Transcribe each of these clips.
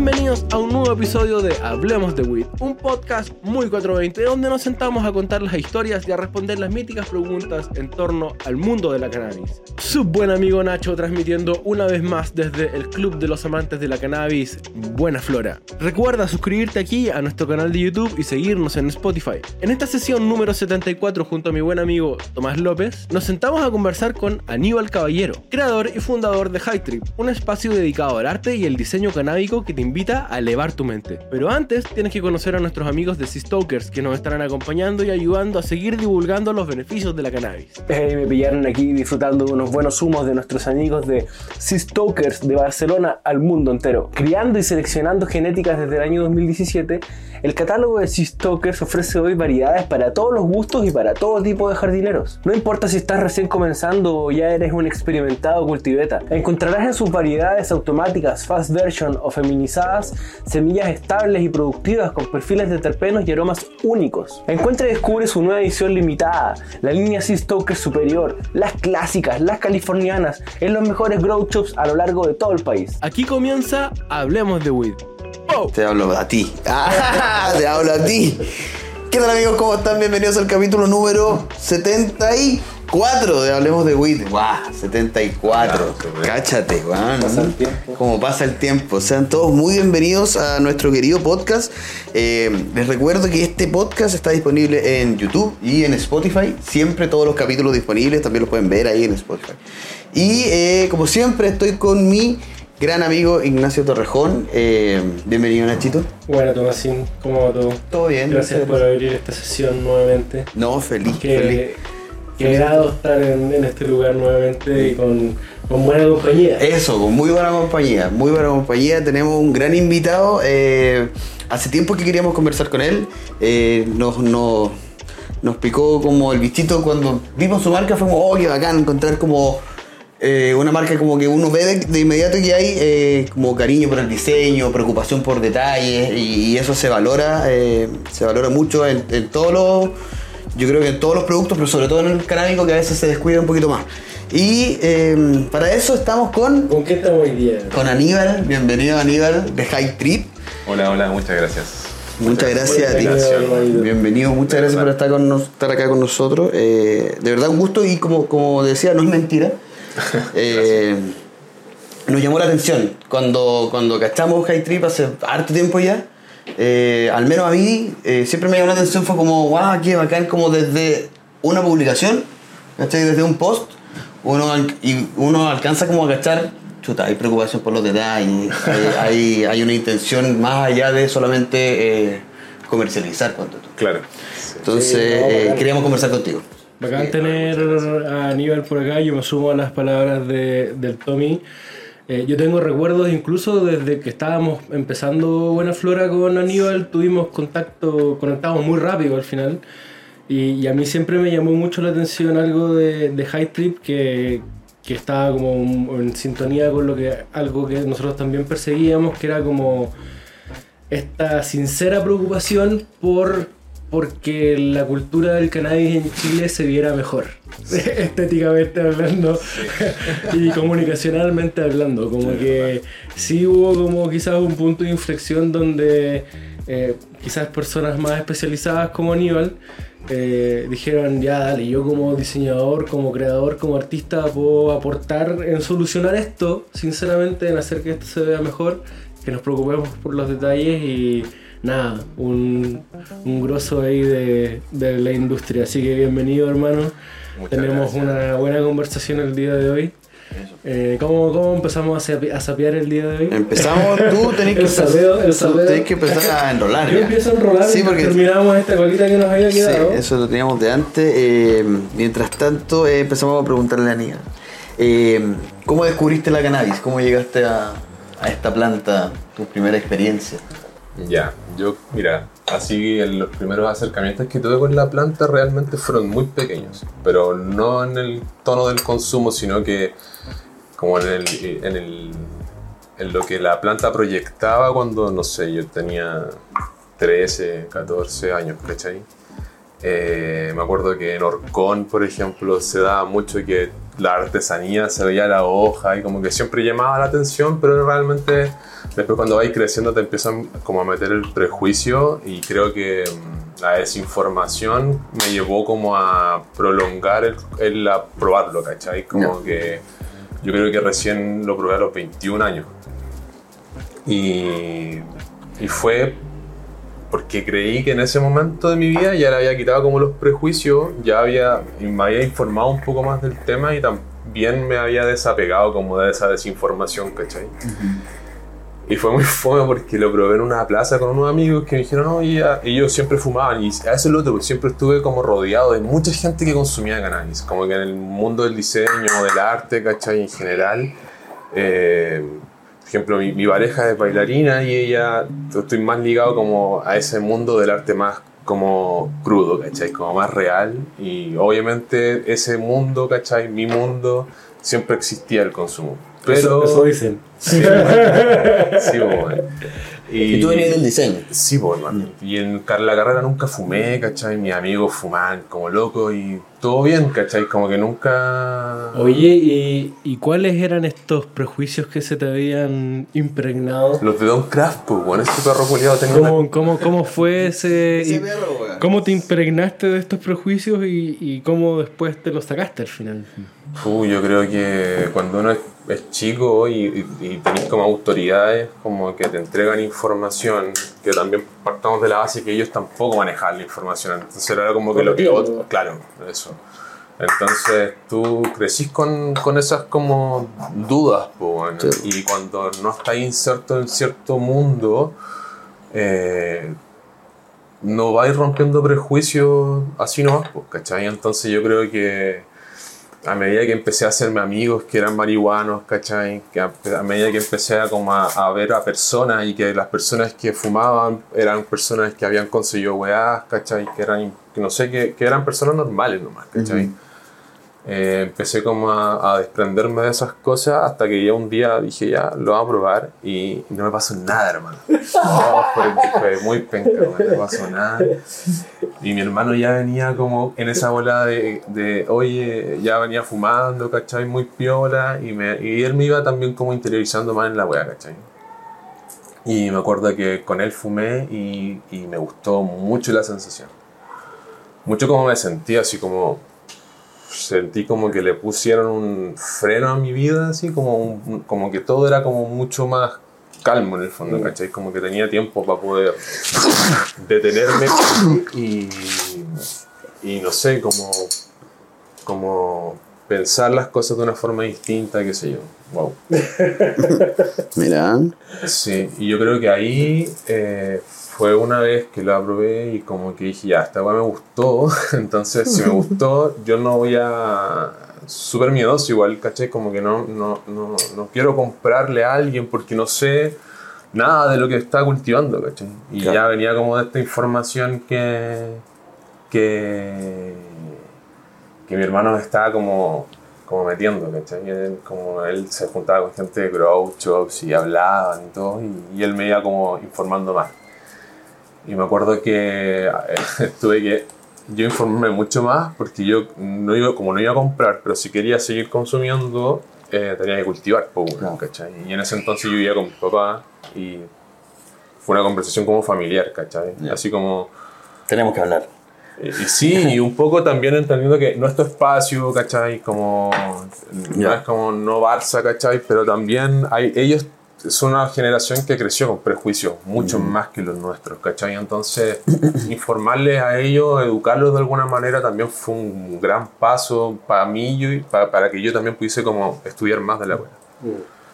discriminate. A un nuevo episodio de Hablemos de Weed, un podcast muy 420 donde nos sentamos a contar las historias y a responder las míticas preguntas en torno al mundo de la cannabis. Su buen amigo Nacho transmitiendo una vez más desde el Club de los Amantes de la Cannabis, Buena Flora. Recuerda suscribirte aquí a nuestro canal de YouTube y seguirnos en Spotify. En esta sesión número 74 junto a mi buen amigo Tomás López, nos sentamos a conversar con Aníbal Caballero, creador y fundador de High Trip, un espacio dedicado al arte y el diseño canábico que te invita a elevar tu mente. Pero antes tienes que conocer a nuestros amigos de Sea Stokers que nos estarán acompañando y ayudando a seguir divulgando los beneficios de la cannabis. Hey, me pillaron aquí disfrutando de unos buenos humos de nuestros amigos de Sea Stokers de Barcelona al mundo entero. Criando y seleccionando genéticas desde el año 2017, el catálogo de Sea Stokers ofrece hoy variedades para todos los gustos y para todo tipo de jardineros. No importa si estás recién comenzando o ya eres un experimentado cultiveta, encontrarás en sus variedades automáticas, fast version o feminizadas semillas estables y productivas con perfiles de terpenos y aromas únicos. Encuentra y descubre su nueva edición limitada, la línea Sea Stokers Superior, las clásicas, las californianas, en los mejores grow shops a lo largo de todo el país. Aquí comienza Hablemos de Weed. Te hablo a ti. Ah, te hablo a ti. ¿Qué tal amigos? ¿Cómo están? Bienvenidos al capítulo número 74 de Hablemos de Weed. ¡Guau! 74. Cáchate, guau. Pasa el tiempo. Como pasa el tiempo. Sean todos muy bienvenidos a nuestro querido podcast. Eh, les recuerdo que este podcast está disponible en YouTube y en Spotify. Siempre todos los capítulos disponibles. También los pueden ver ahí en Spotify. Y eh, como siempre estoy con mi gran amigo Ignacio Torrejón. Eh, bienvenido Nachito. Bueno, Tomasín, ¿cómo va todo? Todo bien. Gracias por abrir esta sesión nuevamente. No, feliz, feliz. Qué, agrado estar en, este lugar nuevamente y con, buena compañía. Eso, con muy buena compañía, muy buena compañía. Tenemos un gran invitado. eh, hace tiempo que queríamos conversar con él. eh, nos, nos, picó como el bichito cuando vimos su marca. Fue como, oh, qué bacán encontrar como eh, una marca como que uno ve de, inmediato que hay como cariño por el diseño, preocupación por detalles y, eso se valora, se valora mucho en, en todos los, yo creo que en todos los productos, pero sobre todo en el canábico que a veces se descuida un poquito más. Y eh, para eso estamos con, ¿Con qué estamos hoy día? con Aníbal, bienvenido Aníbal de High Trip. Hola, hola, muchas gracias. Muchas gracias a ti. Bienvenido. Bienvenido, muchas gracias por estar, con nos- estar acá con nosotros. Eh, de verdad un gusto y como, como decía, no es mentira. Eh, nos llamó la atención cuando, cuando cachamos High Trip hace harto tiempo ya. Eh, al menos a mí eh, siempre me llamó la atención, fue como, wow, qué bacán, como desde una publicación, ¿cachai? Desde un post, uno, al- y uno alcanza como a cachar, chuta, hay preocupación por los detalles, hay, hay, hay una intención más allá de solamente eh, comercializar cuanto tú. Claro. Entonces, Sí, no, eh, queríamos conversar contigo. Bacán tener a Aníbal por acá, yo me sumo a las palabras de, del Tommy. Eh, yo tengo recuerdos incluso desde que estábamos empezando Buena Flora con Aníbal, tuvimos contacto, conectamos muy rápido al final. Y, y a mí siempre me llamó mucho la atención algo de, de High Trip que, que estaba como en sintonía con lo que algo que nosotros también perseguíamos, que era como esta sincera preocupación por porque la cultura del cannabis en Chile se viera mejor, estéticamente hablando y comunicacionalmente hablando. Como que sí hubo como quizás un punto de inflexión donde eh, quizás personas más especializadas como Aníbal eh, dijeron, ya dale, yo como diseñador, como creador, como artista puedo aportar en solucionar esto, sinceramente, en hacer que esto se vea mejor, que nos preocupemos por los detalles y nada, un, un grosso ahí de, de la industria. Así que bienvenido hermano, Muchas tenemos gracias. una buena conversación el día de hoy. Eh, ¿cómo, ¿Cómo empezamos a, sape- a sapear el día de hoy? Empezamos, tú tenés que, sapeo, el tú sapeo. tenés que empezar a enrolar. Yo ya. empiezo a enrolar Sí, y porque terminamos esta colita que nos había sí, quedado. eso lo teníamos de antes. Eh, mientras tanto, eh, empezamos a preguntarle a Nia. ¿Cómo descubriste la cannabis? ¿Cómo llegaste a, a esta planta? Tu primera experiencia. Ya, yo, mira, así en los primeros acercamientos que tuve con la planta realmente fueron muy pequeños, pero no en el tono del consumo, sino que como en el, en lo que la planta proyectaba cuando, no sé, yo tenía 13, 14 años, ¿cachai? Eh, me acuerdo que en Orcón, por ejemplo, se daba mucho que la artesanía se veía la hoja y como que siempre llamaba la atención, pero realmente después cuando vais creciendo te empiezan como a meter el prejuicio y creo que mm, la desinformación me llevó como a prolongar el, el a probarlo, ¿cachai? Como que yo creo que recién lo probé a los 21 años. Y, y fue porque creí que en ese momento de mi vida ya le había quitado como los prejuicios, ya había, me había informado un poco más del tema y también me había desapegado como de esa desinformación, ¿cachai? Y fue muy fome porque lo probé en una plaza con unos amigos que me dijeron, no, y ellos siempre fumaban. Y a eso es lo otro, siempre estuve como rodeado de mucha gente que consumía cannabis. Como que en el mundo del diseño, del arte, ¿cachai? En general. eh, ejemplo, mi, mi pareja es bailarina y ella, estoy más ligado como a ese mundo del arte más como crudo, ¿cachai? Como más real. Y obviamente ese mundo, ¿cachai? Mi mundo, siempre existía el consumo. Pero... Eso, eso dicen. Sí, sí, bueno. Y tú venías del diseño. Sí, pues. Y en la carrera nunca fumé, ¿cachai? Mis amigos fumaban como locos y todo bien, ¿cachai? Como que nunca... Oye, ¿y, ¿y cuáles eran estos prejuicios que se te habían impregnado? Los de Don Craft, pues, bueno, ese perro culiado tenía una- ¿Cómo, cómo, cómo fue ese... perro. ¿Cómo te impregnaste de estos prejuicios y, y cómo después te los sacaste al final? Uh, yo creo que cuando uno es, chico y, y, y tenés como autoridades como que te entregan información, que también partamos de la base que ellos tampoco manejaban la información, entonces era como que lo que otro, claro, eso. Entonces tú crecís con, con esas como dudas, po, Sí. y cuando no estás inserto en cierto mundo, eh, no vais rompiendo prejuicios así nomás, pues, ¿cachai? Entonces yo creo que a medida que empecé a hacerme amigos que eran marihuanos, ¿cachai? Que a, medida que empecé a, como a, ver a personas y que las personas que fumaban eran personas que habían conseguido weás, ¿cachai? Que eran, que no sé, que, que eran personas normales nomás, ¿cachai? Eh, empecé como a, a desprenderme de esas cosas hasta que ya un día dije ya, lo voy a probar y no me pasó nada, hermano. No, fue, fue muy penca, no me pasó nada. Y mi hermano ya venía como en esa bola de, de, oye, ya venía fumando, ¿cachai? Muy piola. Y, me, y él me iba también como interiorizando más en la wea, ¿cachai? Y me acuerdo que con él fumé y, y me gustó mucho la sensación. Mucho como me sentía, así como... Sentí como que le pusieron un freno a mi vida, así como, un- como que todo era como mucho más calmo en el fondo, ¿cachai? Como que tenía tiempo para poder detenerme y, y no sé, como, como pensar las cosas de una forma distinta, qué sé yo. Wow. Mira. Sí, y yo creo que ahí eh, fue una vez que lo probé y como que dije, ya, esta weá me gustó, entonces si me gustó, yo no voy a... Súper miedoso igual, ¿cachai? Como que no, no, no, no quiero comprarle a alguien porque no sé nada de lo que está cultivando, ¿cachai? Y Claro. ya venía como de esta información que... que que mi hermano me estaba como, como metiendo, ¿cachai? Él, como él se juntaba con gente de grow shops y hablaban y todo, y, y él me iba como informando más. Y me acuerdo que eh, tuve que yo informarme mucho más porque yo no iba, como no iba a comprar, pero si quería seguir consumiendo, eh, tenía que cultivar, pues, Claro. ¿cachai? Y en ese entonces yo vivía con mi papá y fue una conversación como familiar, ¿cachai? Ya. Así como... Tenemos que hablar. Y y sí, y un poco también entendiendo que nuestro espacio, ¿cachai? Como. No Ya. es como no Barça, ¿cachai? Pero también hay, ellos son una generación que creció con prejuicios mucho más que los nuestros, ¿cachai? Entonces, informarles a ellos, educarlos de alguna manera también fue un gran paso para mí y para, para que yo también pudiese como estudiar más de la web.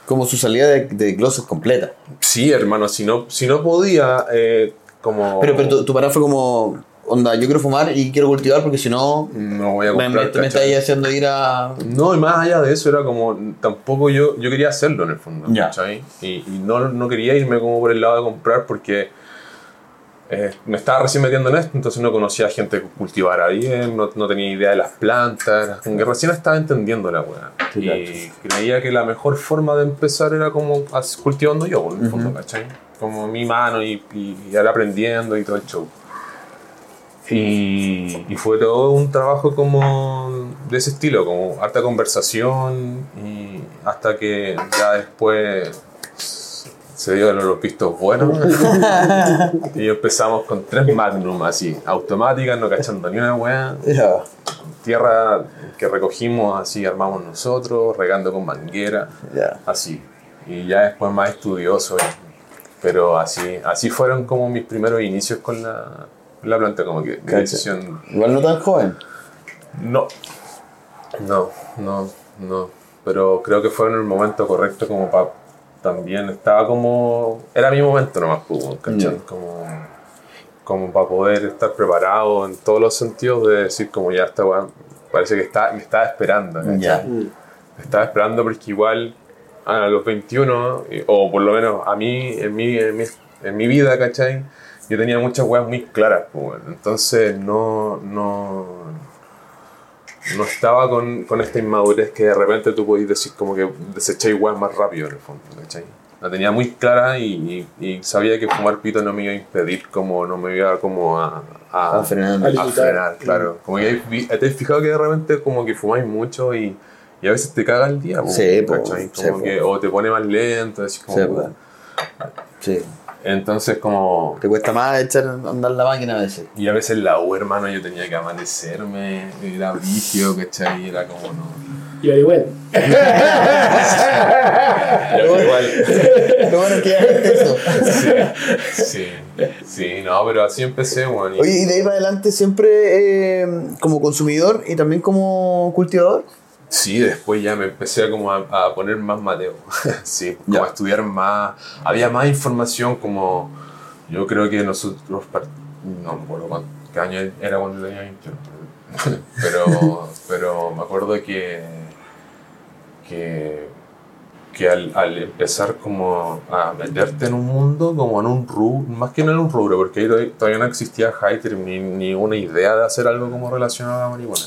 Como su salida de, de glosses completa. Sí, hermano, si no, si no podía, eh, como. Pero, pero tu, tu parada fue como, onda, yo quiero fumar y quiero cultivar porque si no, No voy a comprar. me, me estáis haciendo ir a... No, y más allá de eso, era como, tampoco yo, yo quería hacerlo en el fondo, Ya. ¿cachai? Y, y no, no quería irme como por el lado de comprar porque eh, me estaba recién metiendo en esto, entonces no conocía gente que cultivara bien, no, no tenía idea de las plantas, como que recién estaba entendiendo la weá. Sí, y creía que la mejor forma de empezar era como cultivando yo, en el fondo, ¿cachai? Como mi mano y, y, y aprendiendo y todo el show. Y, y fue todo un trabajo como de ese estilo, como harta conversación y hasta que ya después se dio los pistos buenos. y empezamos con tres Magnum así, automáticas, no cachando ni una weá. Tierra que recogimos así, armamos nosotros, regando con manguera, Ya. así. Y ya después más estudioso. Pero así, así fueron como mis primeros inicios con la, la planta, como que decisión Igual no tan joven. no. No, no, no. Pero creo que fue en el momento correcto como para... También estaba como... Era mi momento nomás, pues, ¿cachai? Ya. Como, como para poder estar preparado en todos los sentidos de decir como ya está, weá, parece que está, me estaba esperando. ¿cachai? Ya. Me estaba esperando porque igual a los 21, eh, o por lo menos a mí, en mi, en mi, en mi vida, ¿cachai? Yo tenía muchas weas muy claras, pues, bueno. entonces no, no, no estaba con, con esta inmadurez que de repente tú podías decir como que desecháis weas más rápido en el fondo, ¿cachai? La tenía muy clara y, y- y sabía que fumar pito no me iba a impedir, como no me iba como a, a, A frenar. A a frenar, claro. Como que vi- te has fijado que de repente como que fumáis mucho y, y a veces te caga el día, po, Sí, ¿cachai? sí, Como po. que, o te pone más lento, así como... Sí, pues. Sí. Entonces como... Te cuesta más echar a andar la máquina a veces. Y a veces la U, hermano, yo tenía que amanecerme, era brígido, ¿cachai? Y era como no... Y bueno, Pero igual... Lo bueno que eso. Sí, sí, sí, no, pero así empecé, weón. y- Oye, y de ahí para adelante siempre eh, como consumidor y también como cultivador. Sí, después ya me empecé a, como a, a poner más Mateo. sí, como a estudiar más. Había más información como... Yo creo que nosotros... No me acuerdo cuánto, qué año era cuando tenía 21. pero, pero me acuerdo que... Que, que al, al empezar como a meterte en un mundo, como en un rubro, más que no en un rubro, porque ahí todavía- todavía no existía Hyter ni, ni una idea de hacer algo como relacionado a la marihuana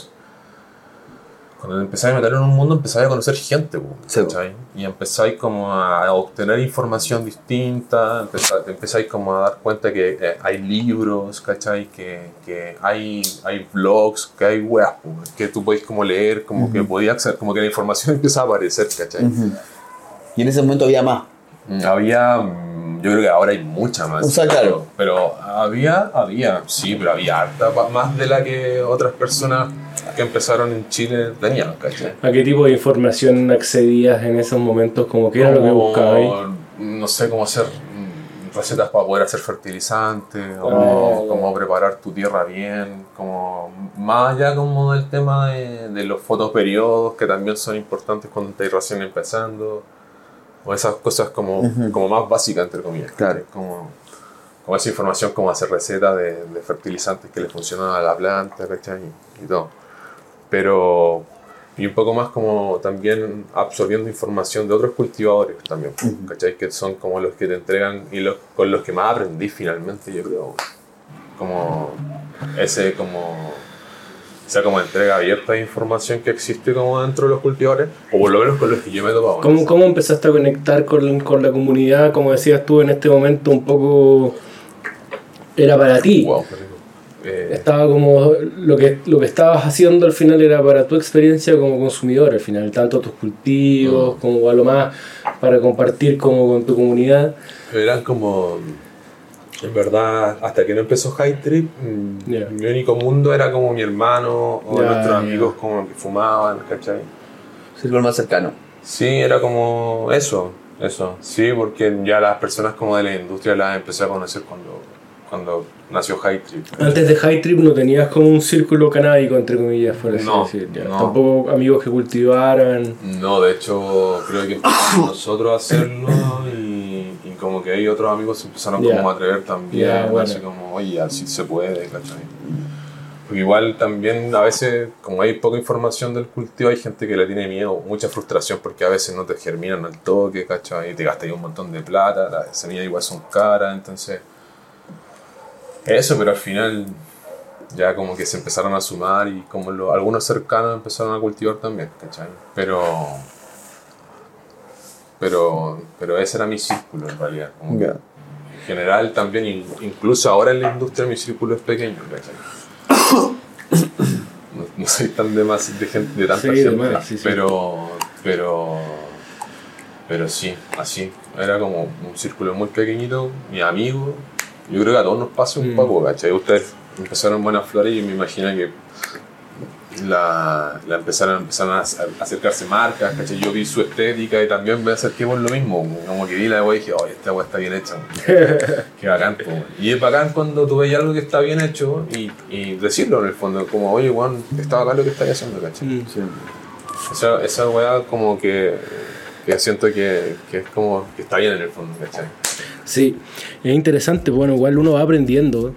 cuando empezáis a meter en un mundo, empezáis a conocer gente, Sí. Y empezáis como a obtener información distinta, empezáis, como a dar cuenta que eh, hay libros, ¿cachai? Que, que hay, hay blogs, que hay weas, que tú podéis como leer, como que podías acceder, como que la información empieza a aparecer, ¿cachai? Y en ese momento había más. Mm, Había, mm, yo creo que ahora hay mucha más. O sea, claro. Pero, pero había, había, sí, pero había harta, más de la que otras personas que empezaron en Chile tenían, ¿cachai? ¿a qué tipo de información accedías en esos momentos? Como que era lo que Como, buscabas? No sé cómo hacer mm, recetas para poder hacer fertilizantes, o Ah, cómo preparar tu tierra bien, como más allá como del tema de, de los fotoperiodos que también son importantes cuando estás recién empezando, o esas cosas como, como más básicas entre comillas. Claro. Como, como esa información como hacer recetas de, de fertilizantes que le funcionan a la planta, ¿cachai? Y todo. Pero y un poco más como también absorbiendo información de otros cultivadores también, ¿cachai? Que son como los que te entregan y los, con los que más aprendí finalmente, yo creo. Como ese como esa como entrega abierta de información que existe como dentro de los cultivadores, o por lo menos con los que yo me he topado. ¿Cómo, ¿Cómo empezaste a conectar con, con la comunidad? Como decías tú, en este momento un poco era para ti. Wow, rico. Eh, Estaba como lo que, lo que estabas haciendo al final era para tu experiencia como consumidor, al final, tanto tus cultivos Mm. como a lo más para compartir como con tu comunidad. Eran como. En verdad, hasta que no empezó High Trip, mm, Ya. mi único mundo era como mi hermano o Ya, nuestros amigos como que fumaban, ¿cachai? Círculo más cercano. Sí, era como eso, eso. Sí, porque ya las personas como de la industria las empecé a conocer cuando, cuando nació High Trip. Antes de High Trip no tenías como un círculo canábico, entre comillas, por así No, decir. ya. no. Tampoco amigos que cultivaran. No, de hecho, creo que empezamos nosotros a hacerlo y, y como que ahí otros amigos se empezaron Ya. como a atrever también, Ya, bueno. así como, oye, así se puede, ¿cachai? Porque igual también a veces, como hay poca información del cultivo, hay gente que le tiene miedo, mucha frustración porque a veces no te germinan al toque, ¿cachai? Y te gastas un montón de plata, las semillas igual son caras, entonces... Eso, pero al final ya como que se empezaron a sumar y como lo- algunos cercanos empezaron a cultivar también, ¿cachai? Pero... Pero, pero ese era mi círculo en realidad. como Ya. En general también, in- incluso ahora en la industria mi círculo es pequeño, ¿cachai? No, no soy tan de, más, de, gente, de tanta Sí, de gente, más, sí, sí. pero... pero Pero sí, así. Era como un círculo muy pequeñito, mi amigo. Yo creo que a todos nos pasa un Mm. poco, ¿cachai? Ustedes empezaron Buenas Flores y me imagino que la, la empezaron, empezaron a a acercarse marcas, ¿cachai? Yo vi su estética y también me acerqué por lo mismo. Como que vi la wea y dije, oye, esta wea está bien hecha. Qué bacán, po. Y es bacán cuando tú ves algo que está bien hecho y, y decirlo en el fondo, como, oye, Juan, está bacán lo que estás haciendo, ¿cachai? Mm. Esa, esa weá como que, que siento que, que es como que está bien en el fondo, ¿cachai? Sí, es interesante, bueno, igual uno va aprendiendo.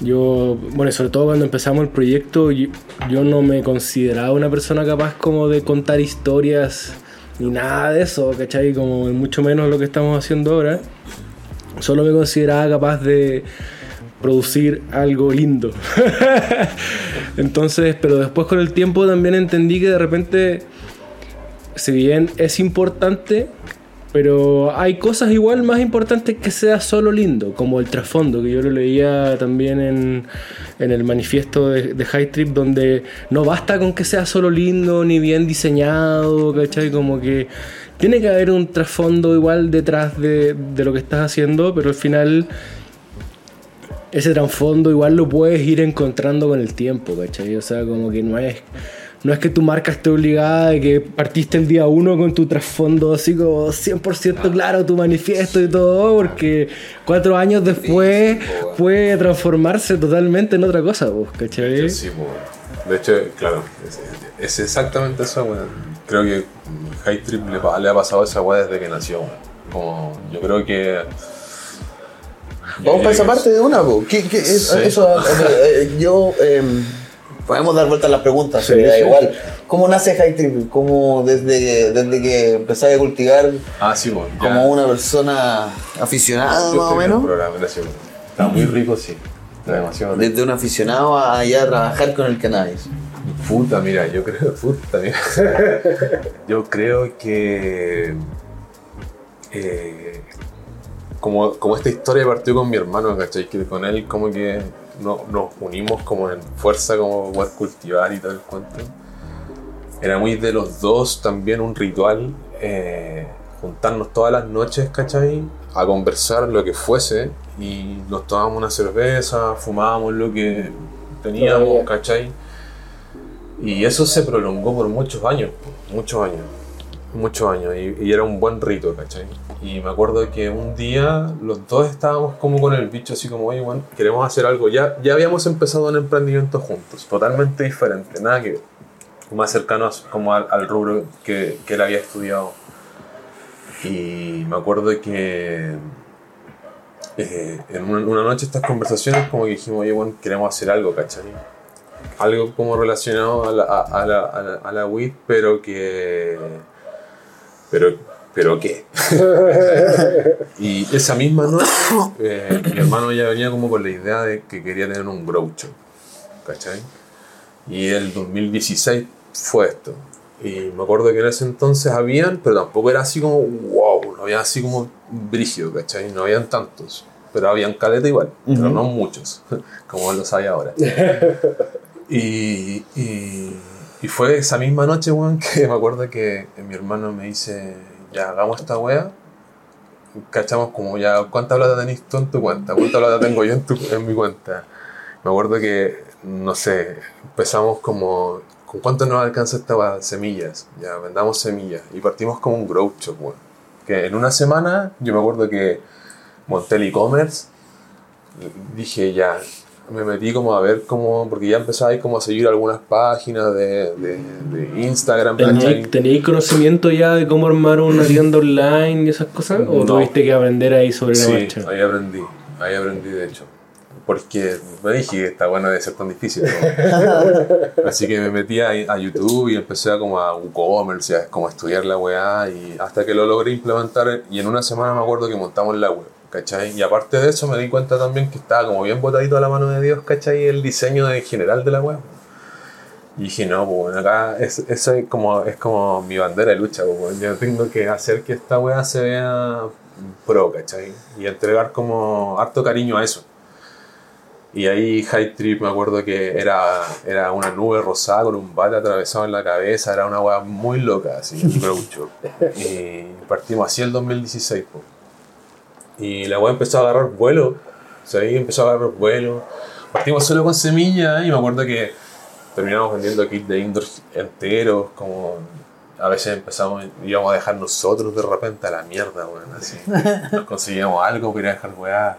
Yo, bueno, sobre todo cuando empezamos el proyecto, yo, no me consideraba una persona capaz como de contar historias ni nada de eso, ¿cachai? Como mucho menos lo que estamos haciendo ahora. Solo me consideraba capaz de producir algo lindo. Entonces, pero después con el tiempo también entendí que de repente, si bien es importante, pero hay cosas igual más importantes que sea solo lindo, como el trasfondo, que yo lo leía también en, en el manifiesto de, de High Trip, donde no basta con que sea solo lindo ni bien diseñado, ¿cachai? Como que tiene que haber un trasfondo igual detrás de, de lo que estás haciendo, pero al final ese trasfondo igual lo puedes ir encontrando con el tiempo, ¿cachai? O sea, como que no es, no es que tu marca esté obligada de que partiste el día uno con tu trasfondo así como 100% claro, tu manifiesto y todo, porque cuatro años después Sí, puede transformarse totalmente en otra cosa, vos, ¿cachai? Sí, pues, de hecho, claro, es, es exactamente eso, weón. Creo que High Trip le, ha pasado esa weá desde que nació. Como, yo creo que... Vamos para esa parte de una, po. ¿Qué, qué es, Sí. eso, eh, yo, em, podemos dar vuelta a las preguntas, Sí, me da sí. igual. ¿Cómo nace High Trip? ¿Cómo desde, desde que empezaste a cultivar Ah, sí, ya. como una persona aficionada más o menos? Está muy rico, sí. Está demasiado rico. Desde un aficionado a ya trabajar con el cannabis. Puta, mira, yo creo, puta, mira. yo creo que eh, como, como esta historia partió con mi hermano, ¿cachai? Que con él como que no- nos unimos como en fuerza como poder cultivar y todo el cuento. Era muy de los dos también un ritual, eh, juntarnos todas las noches, ¿cachai? A conversar lo que fuese y nos tomábamos una cerveza, fumábamos lo que teníamos. ¿cachai? Y eso se prolongó por muchos años, muchos años, muchos años, y, era un buen rito, ¿cachai? Y me acuerdo que un día los dos estábamos como con el bicho, así como, oye, bueno, queremos hacer algo. Ya, ya habíamos empezado un emprendimiento juntos, totalmente diferente, nada que más cercano como al, rubro que, que él había estudiado. Y me acuerdo que eh, en una, noche estas conversaciones como que dijimos, oye, bueno, queremos hacer algo, ¿cachai? algo como relacionado a la, a, la, a la, la pero que... Pero, pero qué. y esa misma noche eh, mi hermano ya venía como con la idea de que quería tener un grow shop, ¿cachai? Y el 2016 fue esto. Y me acuerdo que en ese entonces habían, pero tampoco era así como wow, no había así como brígido, ¿cachai? No habían tantos, pero habían caleta igual, pero no muchos, como los hay ahora. Y, y, y fue esa misma noche, weón, que me acuerdo que mi hermano me dice, ya hagamos esta wea. Cachamos como ya, ¿cuánta plata tenés tú en tu cuenta? ¿Cuánta plata tengo yo en, tu, en mi cuenta? Me acuerdo que, no sé, empezamos como, ¿con cuánto nos alcanza esta wea? Semillas. Ya, vendamos semillas. Y partimos como un grow shop, weón. Que en una semana, yo me acuerdo que monté el e-commerce, dije ya, me metí como a ver cómo, porque ya empezaba ahí como a seguir algunas páginas de, de, de Instagram, ¿cachai? ¿Teníais teníais conocimiento ya de cómo armar una tienda online y esas cosas? ¿O No. tuviste que aprender ahí sobre la Sí, marcha? ahí aprendí, ahí aprendí de hecho. Porque me dije que está bueno de ser tan difícil. ¿no? Así que me metí a, a YouTube y empecé a como a WooCommerce, y a, como a estudiar la weá y hasta que lo logré implementar y en una semana me acuerdo que montamos la web, ¿cachai? Y aparte de eso me di cuenta también que estaba como bien botadito a la mano de Dios, ¿cachai? El diseño de, general de la web. Y dije, no, pues acá es, eso es como, es como mi bandera de lucha, pues yo tengo que hacer que esta weá se vea pro, ¿cachai? Y entregar como harto cariño a eso. Y ahí High Trip me acuerdo que era, era una nube rosada con un bate atravesado en la cabeza, era una weá muy loca, así, el. Y partimos así el 2016, po. Y la weá empezó a agarrar vuelo, o sea, ahí empezó a agarrar vuelo. Partimos solo con semillas y me acuerdo que terminamos vendiendo kits de indoor enteros, como a veces empezamos, íbamos a dejar nosotros de repente a la mierda, weón, así. Nos conseguíamos algo, quería dejar weá,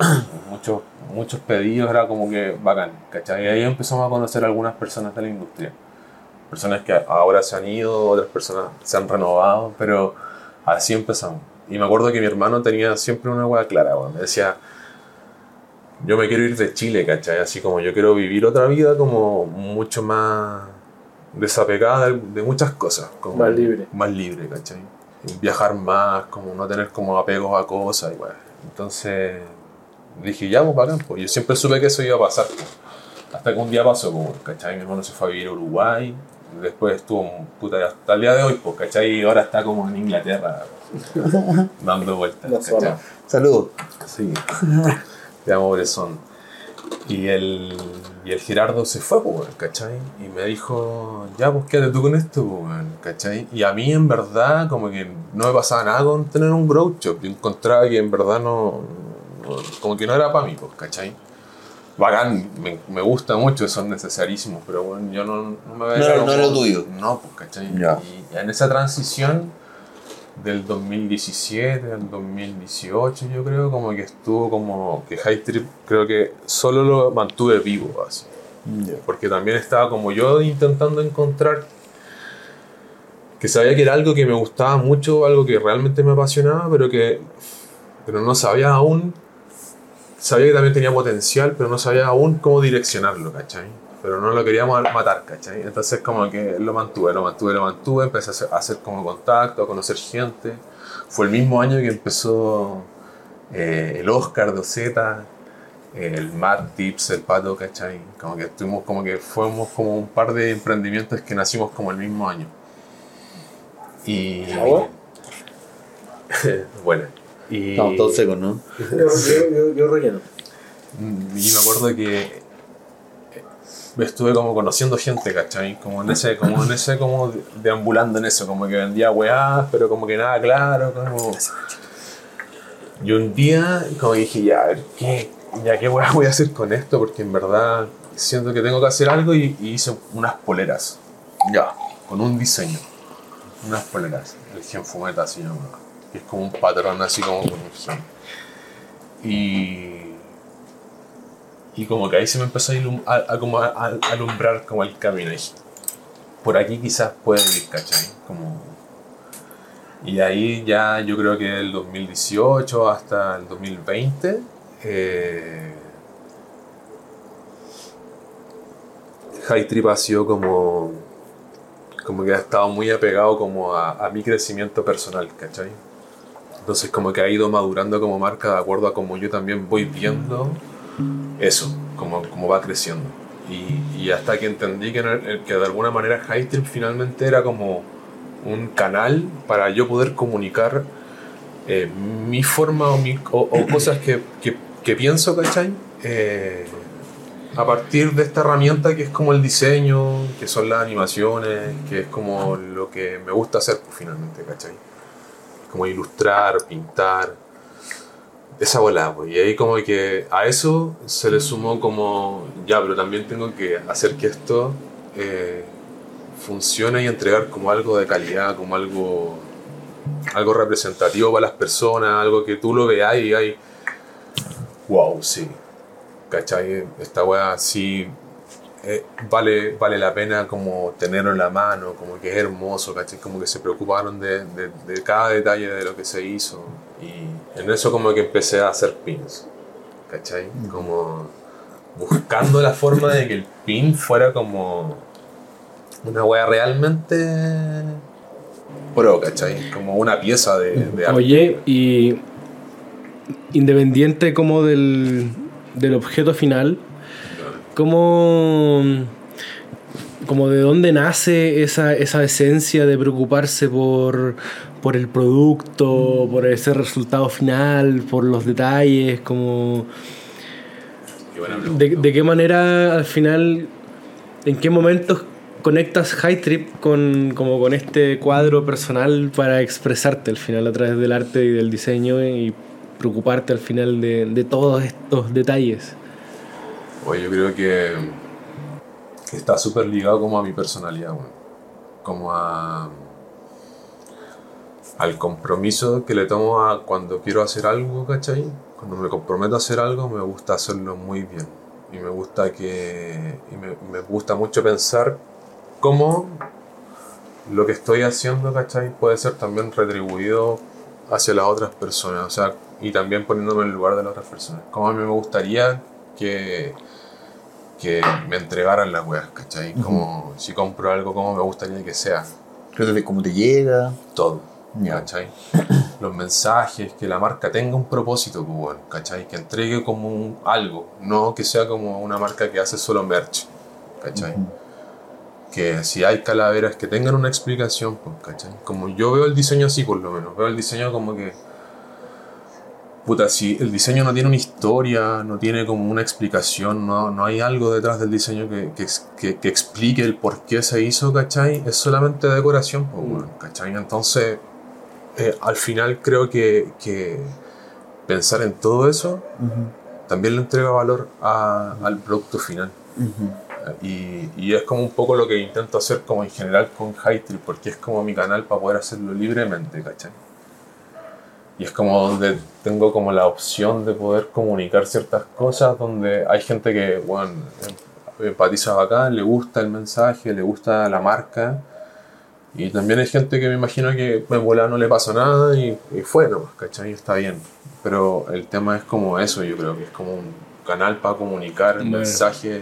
muchos, muchos pedidos, era como que bacán, ¿cachai? Y ahí empezamos a conocer a algunas personas de la industria. Personas que ahora se han ido, otras personas se han renovado, pero así empezamos. Y me acuerdo que mi hermano tenía siempre una weá clara, weón. Me decía, yo me quiero ir de Chile, ¿cachai? Así como yo quiero vivir otra vida como mucho más desapegada de, muchas cosas. Como Más libre. Más libre, ¿cachai? Y Viajar más, como no tener como apegos a cosas, igual. Entonces dije, ya, pues bacán, pues. Yo siempre supe que eso iba a pasar. pues. Hasta que un día pasó, como, ¿cachai? Mi hermano se fue a vivir a Uruguay. Después estuvo, puta, hasta el día de hoy, pues, ¿cachai? Y ahora está como en Inglaterra, dando vueltas. Saludos. Sí. Te amo, Bresson. Y el, y el Gerardo se fue, pues, ¿cachai? Y me dijo, ya, pues quédate tú con esto, pues, ¿cachai? Y a mí, en verdad, como que no me pasaba nada con tener un grow shop. Yo encontraba que en verdad no. no- como que no era para mí, pues, ¿cachai? Bacán, me, me gusta mucho, son necesarísimos, pero bueno, yo no, no me No veía como- no era lo tuyo. No, pues, ¿cachai? Ya. Y en esa transición del 2017 al 2018 yo creo como que estuvo como que High Trip creo que solo lo mantuve vivo así porque también estaba como yo intentando encontrar que sabía que era algo que me gustaba mucho algo que realmente me apasionaba pero que pero no sabía aún sabía que también tenía potencial pero no sabía aún cómo direccionarlo ¿cachai? Pero no lo quería ma- matar ¿cachai? entonces como que lo mantuve lo mantuve lo mantuve empecé a hacer, a hacer como contacto a conocer gente fue el mismo año que empezó eh, el Oscar de Oceta el Matt Tips, el Pato, ¿cachai? Como que estuvimos, como que fuimos como un par de emprendimientos que nacimos como el mismo año. Y. Bueno. Y, Estamos todos secos, ¿no? Yo, yo, yo- yo relleno. y me acuerdo que estuve como conociendo gente, ¿cachai? Como en ese, como en ese, como deambulando en eso, como que vendía weás, pero como que nada claro, como... Y un día, como dije, ya, a ver, ¿qué, ya, ¿qué weá voy a hacer con esto? Porque en verdad siento que tengo que hacer algo y, hice unas poleras. Ya, con un diseño. Unas poleras. El gen fumeta se llama. Que es como un patrón así como con un gen. Y. Y como que ahí se me empezó a, a- a como a- alumbrar como el camino. Y por aquí quizás puedo ir, ¿cachai? Como y ahí ya yo creo que del 2018 hasta el 2020 eh, High Trip ha sido como como que ha estado muy apegado como a, a mi crecimiento personal, ¿cachai? Entonces como que ha ido madurando como marca de acuerdo a como yo también voy viendo eso, como, como va creciendo. Y, y hasta que entendí que, que de alguna manera High Trip finalmente era como un canal para yo poder comunicar eh, mi forma o, mi- o- o cosas que, que- que pienso, ¿cachai? Eh, a partir de esta herramienta que es como el diseño, que son las animaciones, que es como lo que me gusta hacer pues, finalmente, ¿cachai? Como ilustrar, pintar, esa bola, pues. Y ahí como que a eso se le sumó como, ya, pero también tengo que hacer que esto eh, funcione y entregar como algo de calidad, como algo, algo representativo para las personas, algo que tú lo veas y hay, wow, sí, ¿cachai? Esta weá sí eh, vale, vale la pena como tenerlo en la mano, como que es hermoso, ¿cachai? Como que se preocuparon de, de- de cada detalle de lo que se hizo. Y en eso como que empecé a hacer pins, ¿cachai? Como buscando la forma de que el pin fuera como una wea realmente pro, ¿cachai? Como una pieza de, de arte. Oye, y independiente como del, del objeto final, ¿cómo, como de dónde nace esa, esa esencia de preocuparse por, por el producto, por ese resultado final, por los detalles, como... ¿De, de qué manera al final, en qué momentos conectas High Trip con, como con este cuadro personal para expresarte al final a través del arte y del diseño y preocuparte al final de, de todos estos detalles? Oye, yo creo que, que está súper ligado como a mi personalidad, weón. Como a al compromiso que le tomo a cuando quiero hacer algo, ¿cachai? Cuando me comprometo a hacer algo, me gusta hacerlo muy bien. Y me gusta que. Y me, me gusta mucho pensar cómo lo que estoy haciendo, ¿cachai? Puede ser también retribuido hacia las otras personas. O sea, y también poniéndome en el lugar de las otras personas. Como a mí me gustaría que que me entregaran las weas, ¿cachai? Como si compro algo, como me gustaría que sea. Cómo te llega. Todo. Ya. ¿cachai? Los mensajes, que la marca tenga un propósito, pues, ¿cachai? Que entregue como un algo, no que sea como una marca que hace solo merch, ¿cachai? Que si hay calaveras que tengan una explicación, pues, ¿cachai? Como yo veo el diseño así, por lo menos, veo el diseño como que... Puta, si el diseño no tiene una historia, no tiene como una explicación, no, no hay algo detrás del diseño que, que, que- que explique el por qué se hizo, ¿cachai? Es solamente decoración, pues, bueno, ¿cachai? Entonces, eh, al final creo que, que pensar en todo eso también le entrega valor a- al producto final. Y, y es como un poco lo que intento hacer como en general con Hytrip, porque es como mi canal para poder hacerlo libremente, ¿cachai? Y es como donde tengo como la opción de poder comunicar ciertas cosas, donde hay gente que, bueno, em- empatiza bacán, le gusta el mensaje, le gusta la marca. Y también hay gente que me imagino que en volada no le pasa nada y, y fue nomás, ¿cachai? Está bien. Pero el tema es como eso, yo creo que es como un canal para comunicar el Bueno. mensaje.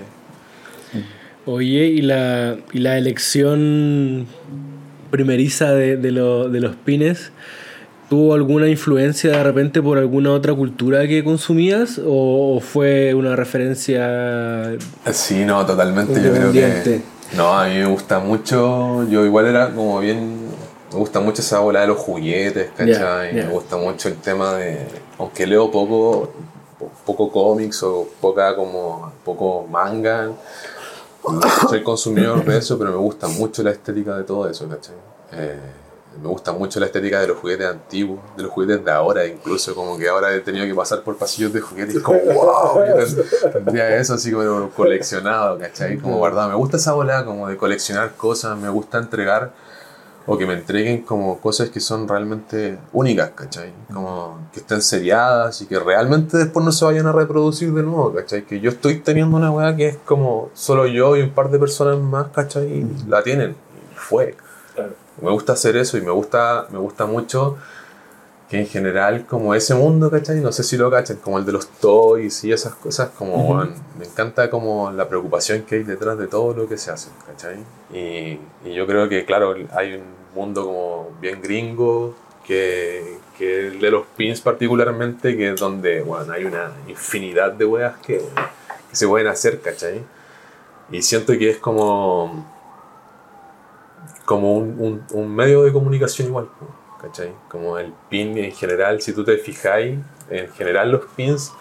Oye, ¿y la, y la elección primeriza de, de, lo- de los pines tuvo alguna influencia de repente por alguna otra cultura que consumías o fue una referencia Sí, no, totalmente. Yo creo que. No, a mí me gusta mucho. Yo igual era como bien. Me gusta mucho esa bola de los juguetes, ¿cachai? Me gusta mucho el tema de. Aunque leo poco, po- poco cómics o poca como. poco manga. Soy consumidor de eso, pero me gusta mucho la estética de todo eso, ¿cachai? Eh, me gusta mucho la estética de los juguetes antiguos, de los juguetes de ahora, incluso como que ahora he tenido que pasar por pasillos de juguetes y como, wow, tendría eso así como coleccionado, ¿cachai? Como guardado. Me gusta esa bola como de coleccionar cosas, me gusta entregar o que me entreguen como cosas que son realmente únicas, ¿cachai? Como que estén seriadas y que realmente después no se vayan a reproducir de nuevo, ¿cachai? Que yo estoy teniendo una weá que es como solo yo y un par de personas más, ¿cachai? Y la tienen. Y fue. Me gusta hacer eso y me gusta, me gusta mucho que en general como ese mundo, ¿cachai? No sé si lo cachan, como el de los toys y esas cosas, como weón, me encanta como la preocupación que hay detrás de todo lo que se hace, ¿cachai? Y, y yo creo que, claro, hay un mundo como bien gringo, que, que el de los pins particularmente, que es donde, bueno, hay una infinidad de weas que, que se pueden hacer, ¿cachai? Y siento que es como como un, un- medio de comunicación igual, ¿cachai? Como el pin en general, si tú te fijáis, en general los pins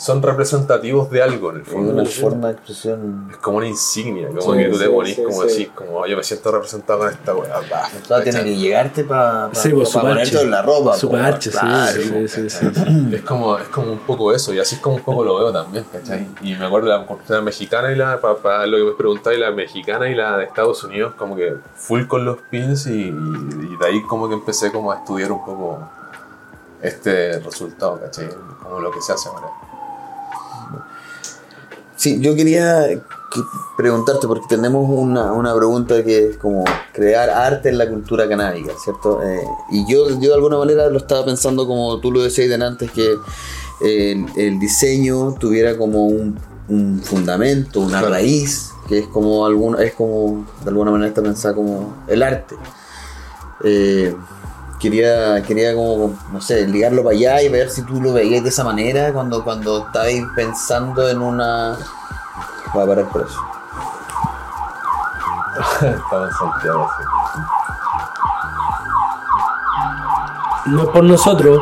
son representativos de algo en el fondo. Una ¿no? forma de expresión. Es como una insignia, como Sí, que tú te ponís sí, como sí. así, como yo me siento representado con esta weá. Todo tiene que llegarte para Sí, pues, su ponerte en la ropa. Su parche, sí, claro, sí, po, sí, sí, ¿cachai? sí. Es como, es como un poco eso, y así es como un poco lo veo también, ¿cachai? Y me acuerdo la cultura mexicana y la, para lo que me preguntáis, la mexicana y la de Estados Unidos, como que full con los pins, y, y de ahí como que empecé como a estudiar un poco este resultado, ¿cachai? Como lo que se hace ahora. Sí, yo quería que- preguntarte, porque tenemos una, una pregunta que es como crear arte en la cultura canábica, ¿cierto? Eh, y yo, yo de alguna manera lo estaba pensando como tú lo decías de antes, que el, el diseño tuviera como un, un fundamento, una Claro. raíz, que es como alguna, es como, de alguna manera está pensada como el arte. Eh, quería, quería como, no sé, ligarlo para allá y ver si tú lo veías de esa manera cuando, cuando estabais pensando en una... Va a parar por eso. Estaba en Santiago, sí. No es por nosotros.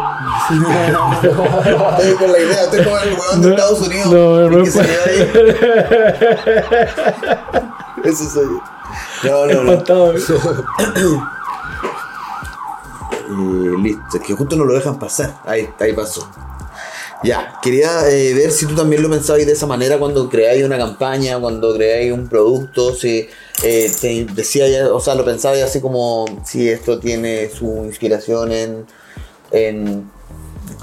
Estoy con la idea, estoy como el weón de No, Estados Unidos. no, no queda ahí. Ese soy yo. No, no, no. Eh, listo, es que justo no lo dejan pasar. Ahí, ahí pasó. Ya, quería eh, ver si tú también lo pensabas de esa manera cuando creáis una campaña, cuando creáis un producto, si eh, te decía ya, o sea, lo pensabas así como si esto tiene su inspiración en, en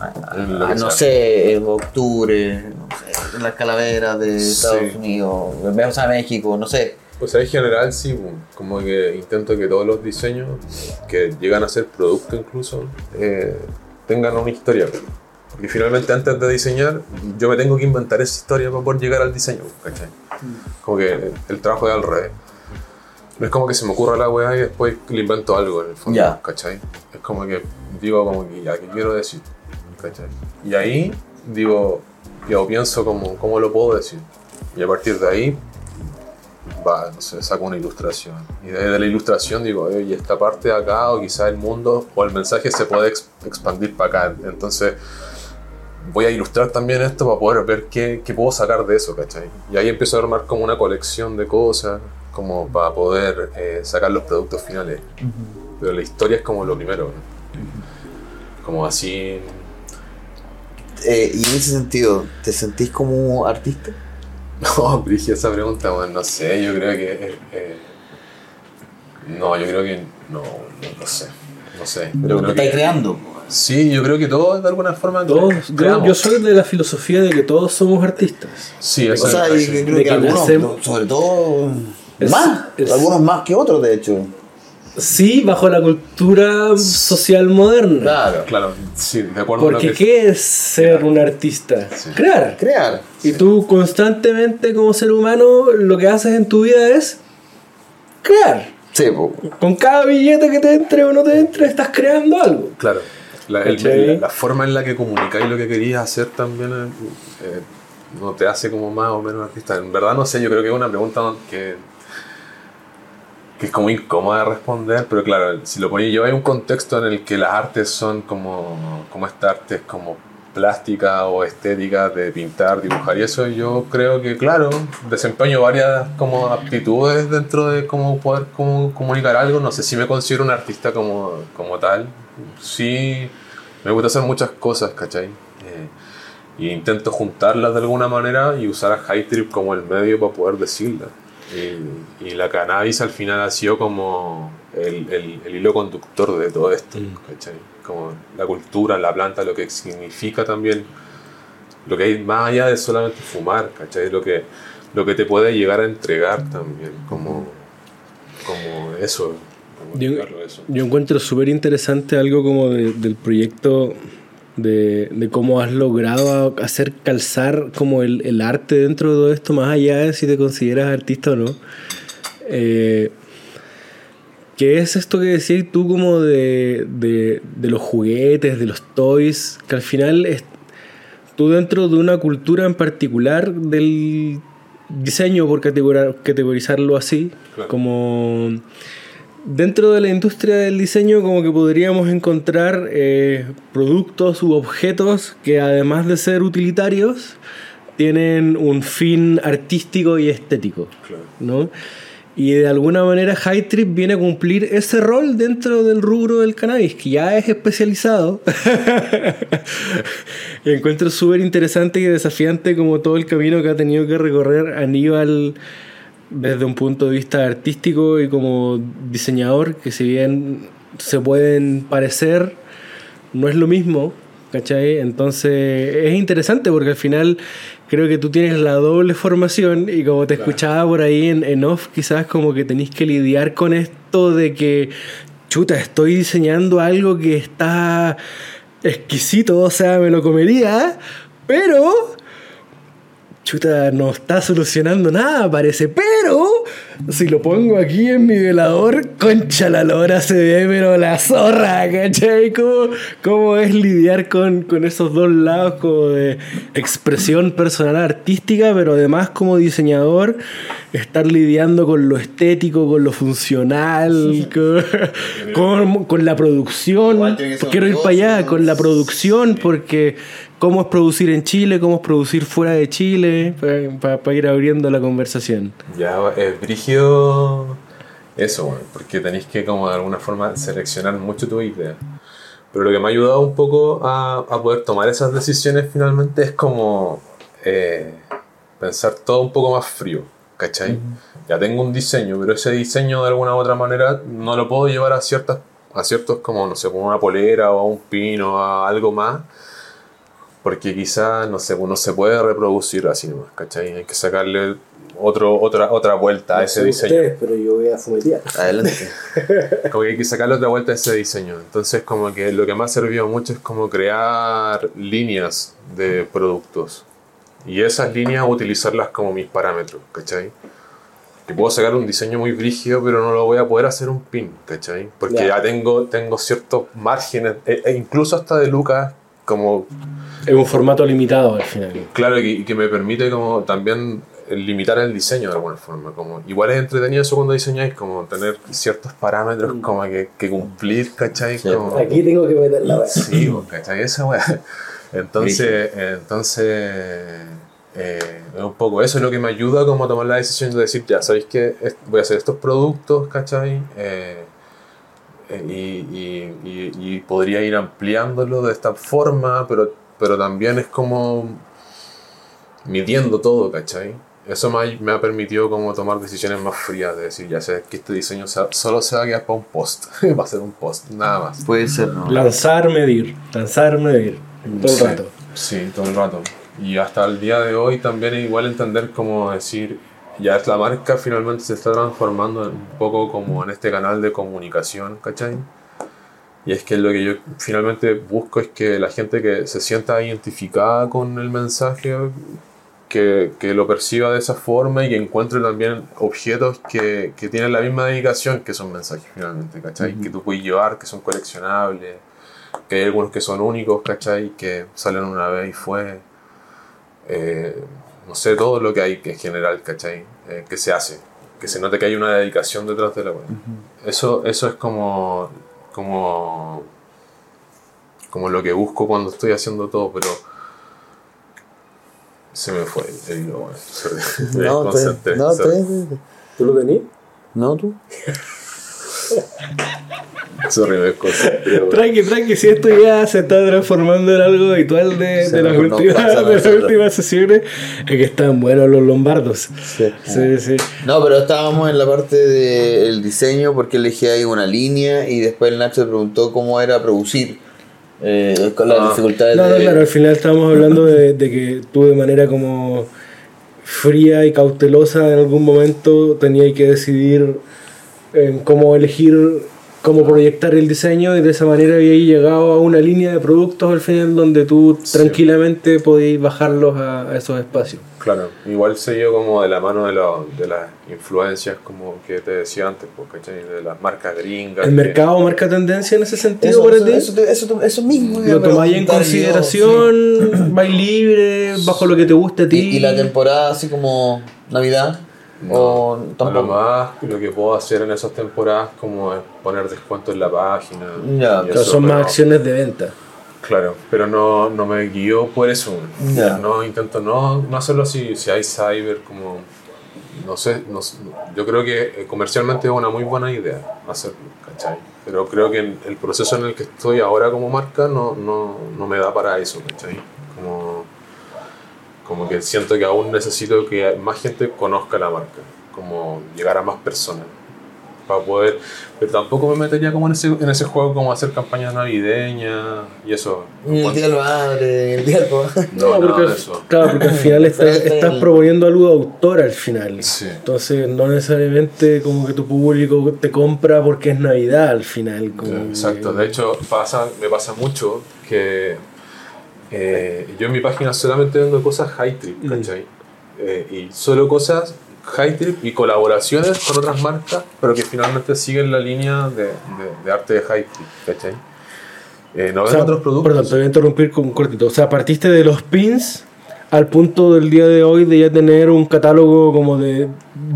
ah, no sé, en octubre, no sé, en las calaveras de Sí. Estados Unidos, o sea, México, no sé. Pues en general sí, como que intento que todos los diseños que llegan a ser producto incluso eh, tengan una historia. Porque finalmente antes de diseñar yo me tengo que inventar esa historia para poder llegar al diseño, ¿cachai? Como que el, trabajo es al revés. No es como que se me ocurra la weá y después le invento algo en el fondo, Ya. ¿cachai? Es como que digo como que ya, ¿qué quiero decir? ¿cachai? Y ahí digo, yo pienso como, cómo lo puedo decir. Y a partir de ahí va, no sé, saco una ilustración. Y desde la ilustración digo, oye, esta parte de acá, o quizá el mundo, o el mensaje se puede ex- expandir para acá. Entonces, voy a ilustrar también esto para poder ver qué, qué puedo sacar de eso, ¿cachai? Y ahí empiezo a armar como una colección de cosas, como para poder eh, sacar los productos finales. Pero la historia es como lo primero, ¿no? Como así. Eh, y en ese sentido, ¿te sentís como artista? No, Brigia, esa pregunta, bueno, no sé, yo creo que. eh, eh, no, yo creo que. No, no, no sé. No sé. Pero Yo creo estáis que- creando. Sí, yo creo que todos de alguna forma. Todos, yo, creamos. yo soy de la filosofía de que todos somos artistas. Sí, O eso sea, es- y que creo de que, que algunos, nacemos- sobre todo, Es- más, es- algunos más que otros, de hecho. Sí, bajo la cultura social moderna. Claro. Claro, sí, de acuerdo a lo Porque que. ¿qué es ser un artista? Sí. Crear. Crear. Y tú constantemente como ser humano lo que haces en tu vida es crear. Sí, po. Con cada billete que te entre o no te entre, estás creando algo. Claro. La, el- ¿Cachai? la, la forma en la que comunicáis lo que querías hacer también eh, eh, no te hace como más o menos artista. En verdad no sé, yo creo que es una pregunta que, que es como incómoda de responder, pero claro, si lo ponéis yo, hay un contexto en el que las artes son como, como esta arte es como plástica o estética de pintar, dibujar y eso yo creo que claro, desempeño varias como aptitudes dentro de cómo poder como comunicar algo, no sé si me considero un artista como, como tal, sí me gusta hacer muchas cosas, ¿cachai? Eh, y intento juntarlas de alguna manera y usar a High Trip como el medio para poder decirlas. Y, y la cannabis al final ha sido como el, el- el hilo conductor de todo esto, ¿cachai? Como la cultura, la planta, lo que significa también, lo que hay más allá de solamente fumar, ¿cachai? Lo que, lo que te puede llegar a entregar también, como, como eso. como Yo- eso. Yo encuentro súper interesante algo como de- del proyecto de, de cómo has logrado hacer calzar como el, el arte dentro de todo esto, más allá de si te consideras artista o no. Eh, ¿Qué es esto que decías tú como de, de, de los juguetes, de los toys? Que al final es, tú dentro de una cultura en particular del diseño, por categorizarlo así, Claro. como dentro de la industria del diseño como que podríamos encontrar eh, productos u objetos que además de ser utilitarios tienen un fin artístico y estético, Claro. ¿no? Y de alguna manera High Trip viene a cumplir ese rol dentro del rubro del cannabis, que ya es especializado. y encuentro súper interesante y desafiante como todo el camino que ha tenido que recorrer Aníbal desde un punto de vista artístico y como diseñador, que si bien se pueden parecer, no es lo mismo, ¿cachai? Entonces es interesante porque al final creo que tú tienes la doble formación y como te escuchaba por ahí en, en off, quizás como que tenéis que lidiar con esto de que, chuta, estoy diseñando algo que está exquisito, o sea, me lo comería, pero chuta, no está solucionando nada, parece, pero si lo pongo aquí en mi velador, concha la lora se ve, pero la zorra, ¿cachai? ¿Cómo, cómo es lidiar con, con esos dos lados como de expresión personal artística, pero además como diseñador, estar lidiando con lo estético, con lo funcional, con, con- con la producción. Quiero ir para allá, con la producción, porque cómo es producir en Chile, cómo es producir fuera de Chile, para ir abriendo la conversación. Ya es brígido eso, porque tenéis que como de alguna forma seleccionar mucho tu idea. Pero lo que me ha ayudado un poco a, a poder tomar esas decisiones finalmente es como eh, pensar todo un poco más frío, ¿cachai? Ya tengo un diseño, pero ese diseño de alguna u otra manera no lo puedo llevar a ciertas a ciertos como, no sé, como una polera o a un pino, a algo más, porque quizás, no sé, no se puede reproducir así nomás, ¿cachai? Hay que sacarle otro, otra, otra vuelta a ese diseño. pero yo voy a fumetear. Adelante. Como que hay que sacarle otra vuelta a ese diseño. Entonces, como que lo que me ha servido mucho es como crear líneas de productos. Y esas líneas utilizarlas como mis parámetros, ¿cachai? Que puedo sacar un diseño muy brígido, pero no lo voy a poder hacer un pin, ¿cachai? Porque Ya. ya tengo, tengo ciertos márgenes, e, e incluso hasta de Lucas, como Es un formato limitado al final. Claro, y que, que me permite como también eh, limitar el diseño de alguna forma. Como, igual es entretenido eso cuando diseñáis, como tener ciertos parámetros como que, que cumplir, ¿cachai? Sí. Como- tengo que meter la sí, pues, ¿cachai? Esa weá. Entonces, entonces eh, es un poco eso es lo que me ayuda como a tomar la decisión de decir, ya, ¿sabéis que voy a hacer estos productos, ¿cachai? Eh, eh, y, y- y- y podría ir ampliándolo de esta forma, pero, pero también es como midiendo todo, ¿cachai? Eso me ha, me ha permitido como tomar decisiones más frías, de decir, ya sé que este diseño se- solo se va a quedar para un post, va a ser un post, nada más. Puede ser, ¿no? Lanzar, medir. Lanzar, medir. Todo el Sí, rato. Sí, todo el rato. Y hasta el día de hoy también es igual entender como decir, ya es la marca finalmente se está transformando en un poco como en este canal de comunicación, ¿cachai? Y es que lo que yo finalmente busco es que la gente que se sienta identificada con el mensaje, que, que lo perciba de esa forma y que encuentre también objetos que, que tienen la misma dedicación que son mensajes finalmente, ¿cachai? Que tú puedes llevar, que son coleccionables, que hay algunos que son únicos, ¿cachai? Que salen una vez y fue. eh, no sé, todo lo que hay que en general, ¿cachai? Eh, que se hace. Que se note que hay una dedicación detrás de la web. eso, eso es como. Como. como lo que busco cuando estoy haciendo todo, pero. Se me fue el hilo. Me No, te- no, te- ¿Tú lo tenías? ¿No tú? Sorry, me. Tranqui, tranqui, si esto ya se está transformando en algo habitual de, de las, últimas, pasa a de las nosotros. últimas sesiones, es que están buenos los lombardos. Sí. Sí, sí. No, pero estábamos en la parte del diseño porque elegí ahí una línea y después el Nacho preguntó cómo era producir. eh, con las Ah. dificultades No, no, de... claro, al final estábamos hablando de, de que tú de manera como fría y cautelosa en algún momento tenías que decidir en cómo elegir, cómo proyectar el diseño y de esa manera habías llegado a una línea de productos al final donde tú Sí. tranquilamente podías bajarlos a, a esos espacios. Claro, igual se dio como de la mano de, lo- de las influencias, como que te decía antes, pues, ¿cachai? De las marcas gringas. ¿El que- mercado marca tendencia en ese sentido Eso, para eso, ti? eso, eso, eso mismo. ¿Lo tomáis en yo, consideración? ¿Vais libre? ¿Bajo lo que te guste a ti? ¿Y, y la temporada así como Navidad? ¿O A lo tampoco? más lo que puedo hacer en esas temporadas como es poner descuento en la página. Ya, eso, son más acciones de venta. Claro, pero no, no me guío por eso. Ya. No intento no, no hacerlo así. Si hay cyber, como. No sé, no yo creo que eh, comercialmente es una muy buena idea hacerlo, ¿cachai? Pero creo que el proceso en el que estoy ahora como marca no, no, no me da para eso, ¿cachai? Como, que siento que aún necesito que más gente conozca la marca, como llegar a más personas para poder pero tampoco me metería como en ese, en ese juego como hacer campañas navideñas y eso el día del padre, el día papá. no, No, porque, eso claro, porque al final estás, estás proponiendo algo de autor al final. Sí. Entonces, no necesariamente como que tu público te compra porque es Navidad al final. Como Exacto, que- de hecho pasa, me pasa mucho que eh, yo en mi página solamente vendo cosas high trip, Mm. ¿cachai? Eh, y solo cosas High Trip y colaboraciones con otras marcas, pero que finalmente siguen la línea de, de, de arte de High Trip, ¿cachai? Eh, no O sea, otros productos. Perdón, te voy a interrumpir con un cortito. O sea, partiste de los pins al punto del día de hoy de ya tener un catálogo como de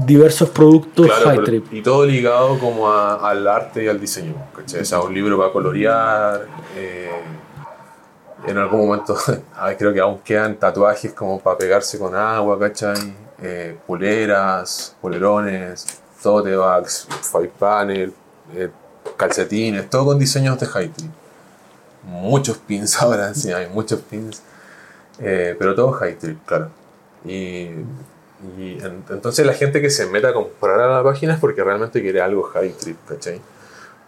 diversos productos Claro, High pero- Trip. y todo ligado como a- al arte y al diseño, ¿cachai? O sea, un libro para colorear. eh, en algún momento, ay, creo que aún quedan tatuajes como para pegarse con agua, ¿cachai? Eh, poleras, polerones, tote bags, five panel, eh, calcetines, todo con diseños de high trip. Muchos pins ahora, sí, hay muchos pins. eh, pero todo high trip, claro. Y, y en- entonces la gente que se meta a comprar a la página es porque realmente quiere algo high trip, ¿cachai?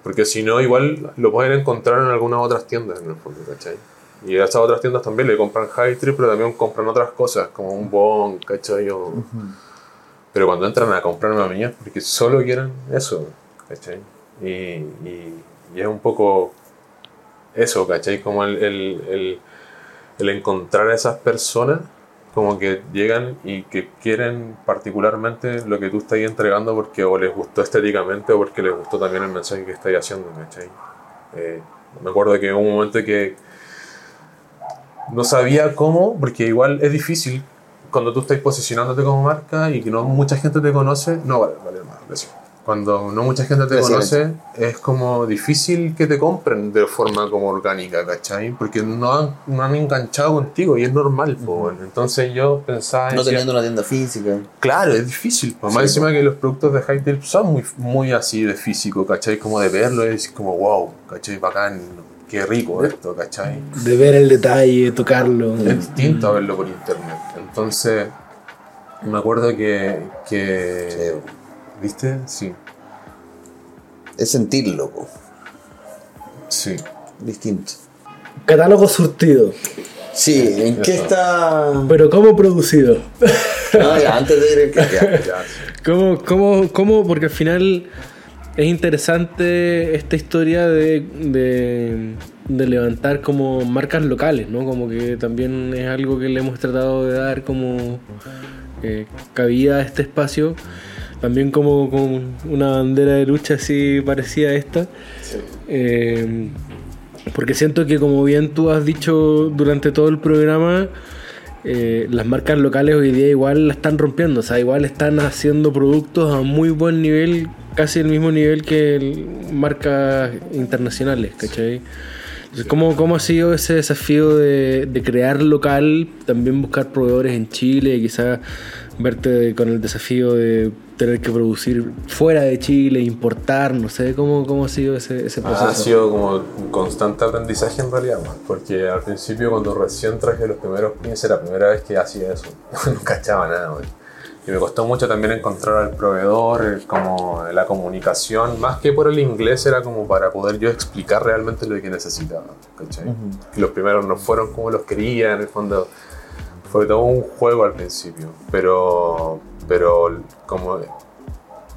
Porque si no, igual lo pueden encontrar en algunas otras tiendas en el fondo, ¿cachai? Y a esas otras tiendas también le compran high trip, pero también compran otras cosas, como un bon, ¿cachai? O- Pero cuando entran a comprarme a mí es porque solo quieren eso, ¿cachai? Y, y- y es un poco eso, ¿cachai? Como el, el- el- el encontrar a esas personas como que llegan y que quieren particularmente lo que tú estás entregando porque o les gustó estéticamente o porque les gustó también el mensaje que estás haciendo, ¿cachai? Eh, me acuerdo que hubo un momento que no sabía cómo, porque igual es difícil cuando tú estás posicionándote como marca y que no mucha gente te conoce, no vale, vale más, gracias. Cuando no mucha gente te Gracias, conoce, es como difícil que te compren de forma como orgánica, ¿cachai? Porque no han, no han enganchado contigo y es normal, po, bueno. Entonces yo pensaba... No teniendo una tienda física. Claro, es difícil. Pues más Sí, encima que los productos de Tail son muy, muy así de físico, ¿cachai? Como de verlo decir como, wow, ¿cachai? Bacán, qué rico esto, ¿cachai? De ver el detalle, tocarlo. Es distinto a verlo por internet. Entonces, me acuerdo que... que ¿Viste? Sí, Es sentirlo, po. sí. distinto. Catálogo surtido. Sí, ¿en qué está? Pero ¿cómo producido? No, ya, antes de ir en qué. ya. Ya, sí. ¿Cómo, cómo, cómo? Porque al final es interesante esta historia de, de, de levantar como marcas locales, ¿no? Como que también es algo que le hemos tratado de dar como eh, cabida a este espacio. También como con una bandera de lucha así parecida a esta. Eh, porque siento que como bien tú has dicho durante todo el programa, eh, las marcas locales hoy día igual la están rompiendo, o sea, igual están haciendo productos a muy buen nivel, casi el mismo nivel que marcas internacionales, ¿cachai? ¿cómo, ¿cómo ha sido ese desafío de, crear local, también buscar proveedores en Chile, quizás verte con el desafío de tener que producir fuera de Chile, importar, no sé, ¿cómo, cómo ha sido ese, ese proceso? Ha sido como un constante aprendizaje en realidad, man, porque al principio cuando recién traje los primeros pins era la primera vez que hacía eso, no cachaba nada, man. Y me costó mucho también encontrar al proveedor, el- como la comunicación, más que por el inglés era como para poder yo explicar realmente lo que necesitaba, ¿cachai? Y los primeros no fueron como los quería, en el fondo fue todo un juego al principio, pero, pero como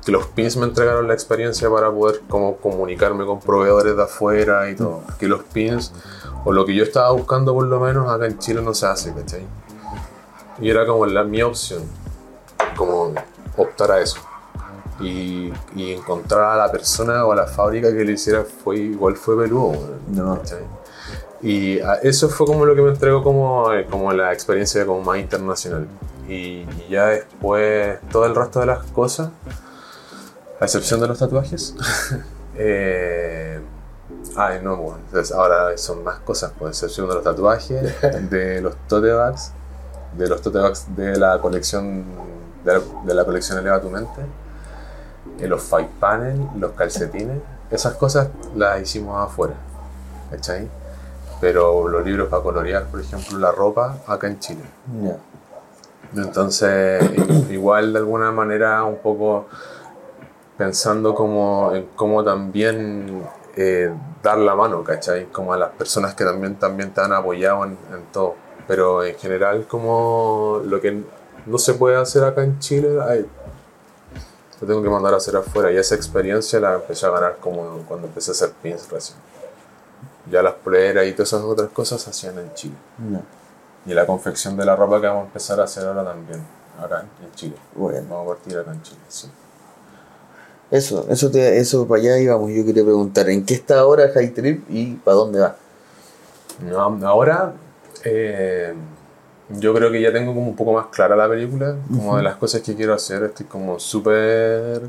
que los pins me entregaron la experiencia para poder como comunicarme con proveedores de afuera y todo. Que los pins, o lo que yo estaba buscando por lo menos acá en Chile no se hace, ¿cachai? Y era como la, mi opción, como optar a eso. Y, y encontrar a la persona o a la fábrica que lo hiciera fue igual fue peludo, No. Y eso fue como lo que me entregó como, eh, como la experiencia como más internacional. Y, ya después todo el resto de las cosas, a excepción de los tatuajes, eh, ay no, pues, entonces ahora son más cosas, pues, a excepción de los tatuajes, de los tote bags, de los tote bags de la colección, de la, de la colección Eleva tu Mente, eh, los five panel, los calcetines, esas cosas las hicimos afuera, ¿cachai? Pero los libros para colorear, por ejemplo, la ropa, acá en Chile. Ya. Entonces, igual de alguna manera un poco pensando como en cómo también eh, dar la mano, ¿cachai? Como a las personas que también, también te han apoyado en, en todo. Pero en general como lo que no se puede hacer acá en Chile, ay, lo tengo que mandar a hacer afuera. Y esa experiencia la empecé a ganar como cuando empecé a hacer pins recién. Ya las poleras y todas esas otras cosas se hacían en Chile. Ya. Y la confección de la ropa que vamos a empezar a hacer ahora también. acá en Chile. Bueno. Vamos a partir acá en Chile, sí. Eso, eso, te, eso para allá íbamos. Yo quería preguntar, ¿en qué está ahora High Trip y para dónde va? No, ahora eh, yo creo que ya tengo como un poco más clara la película, como de las cosas que quiero hacer, estoy como súper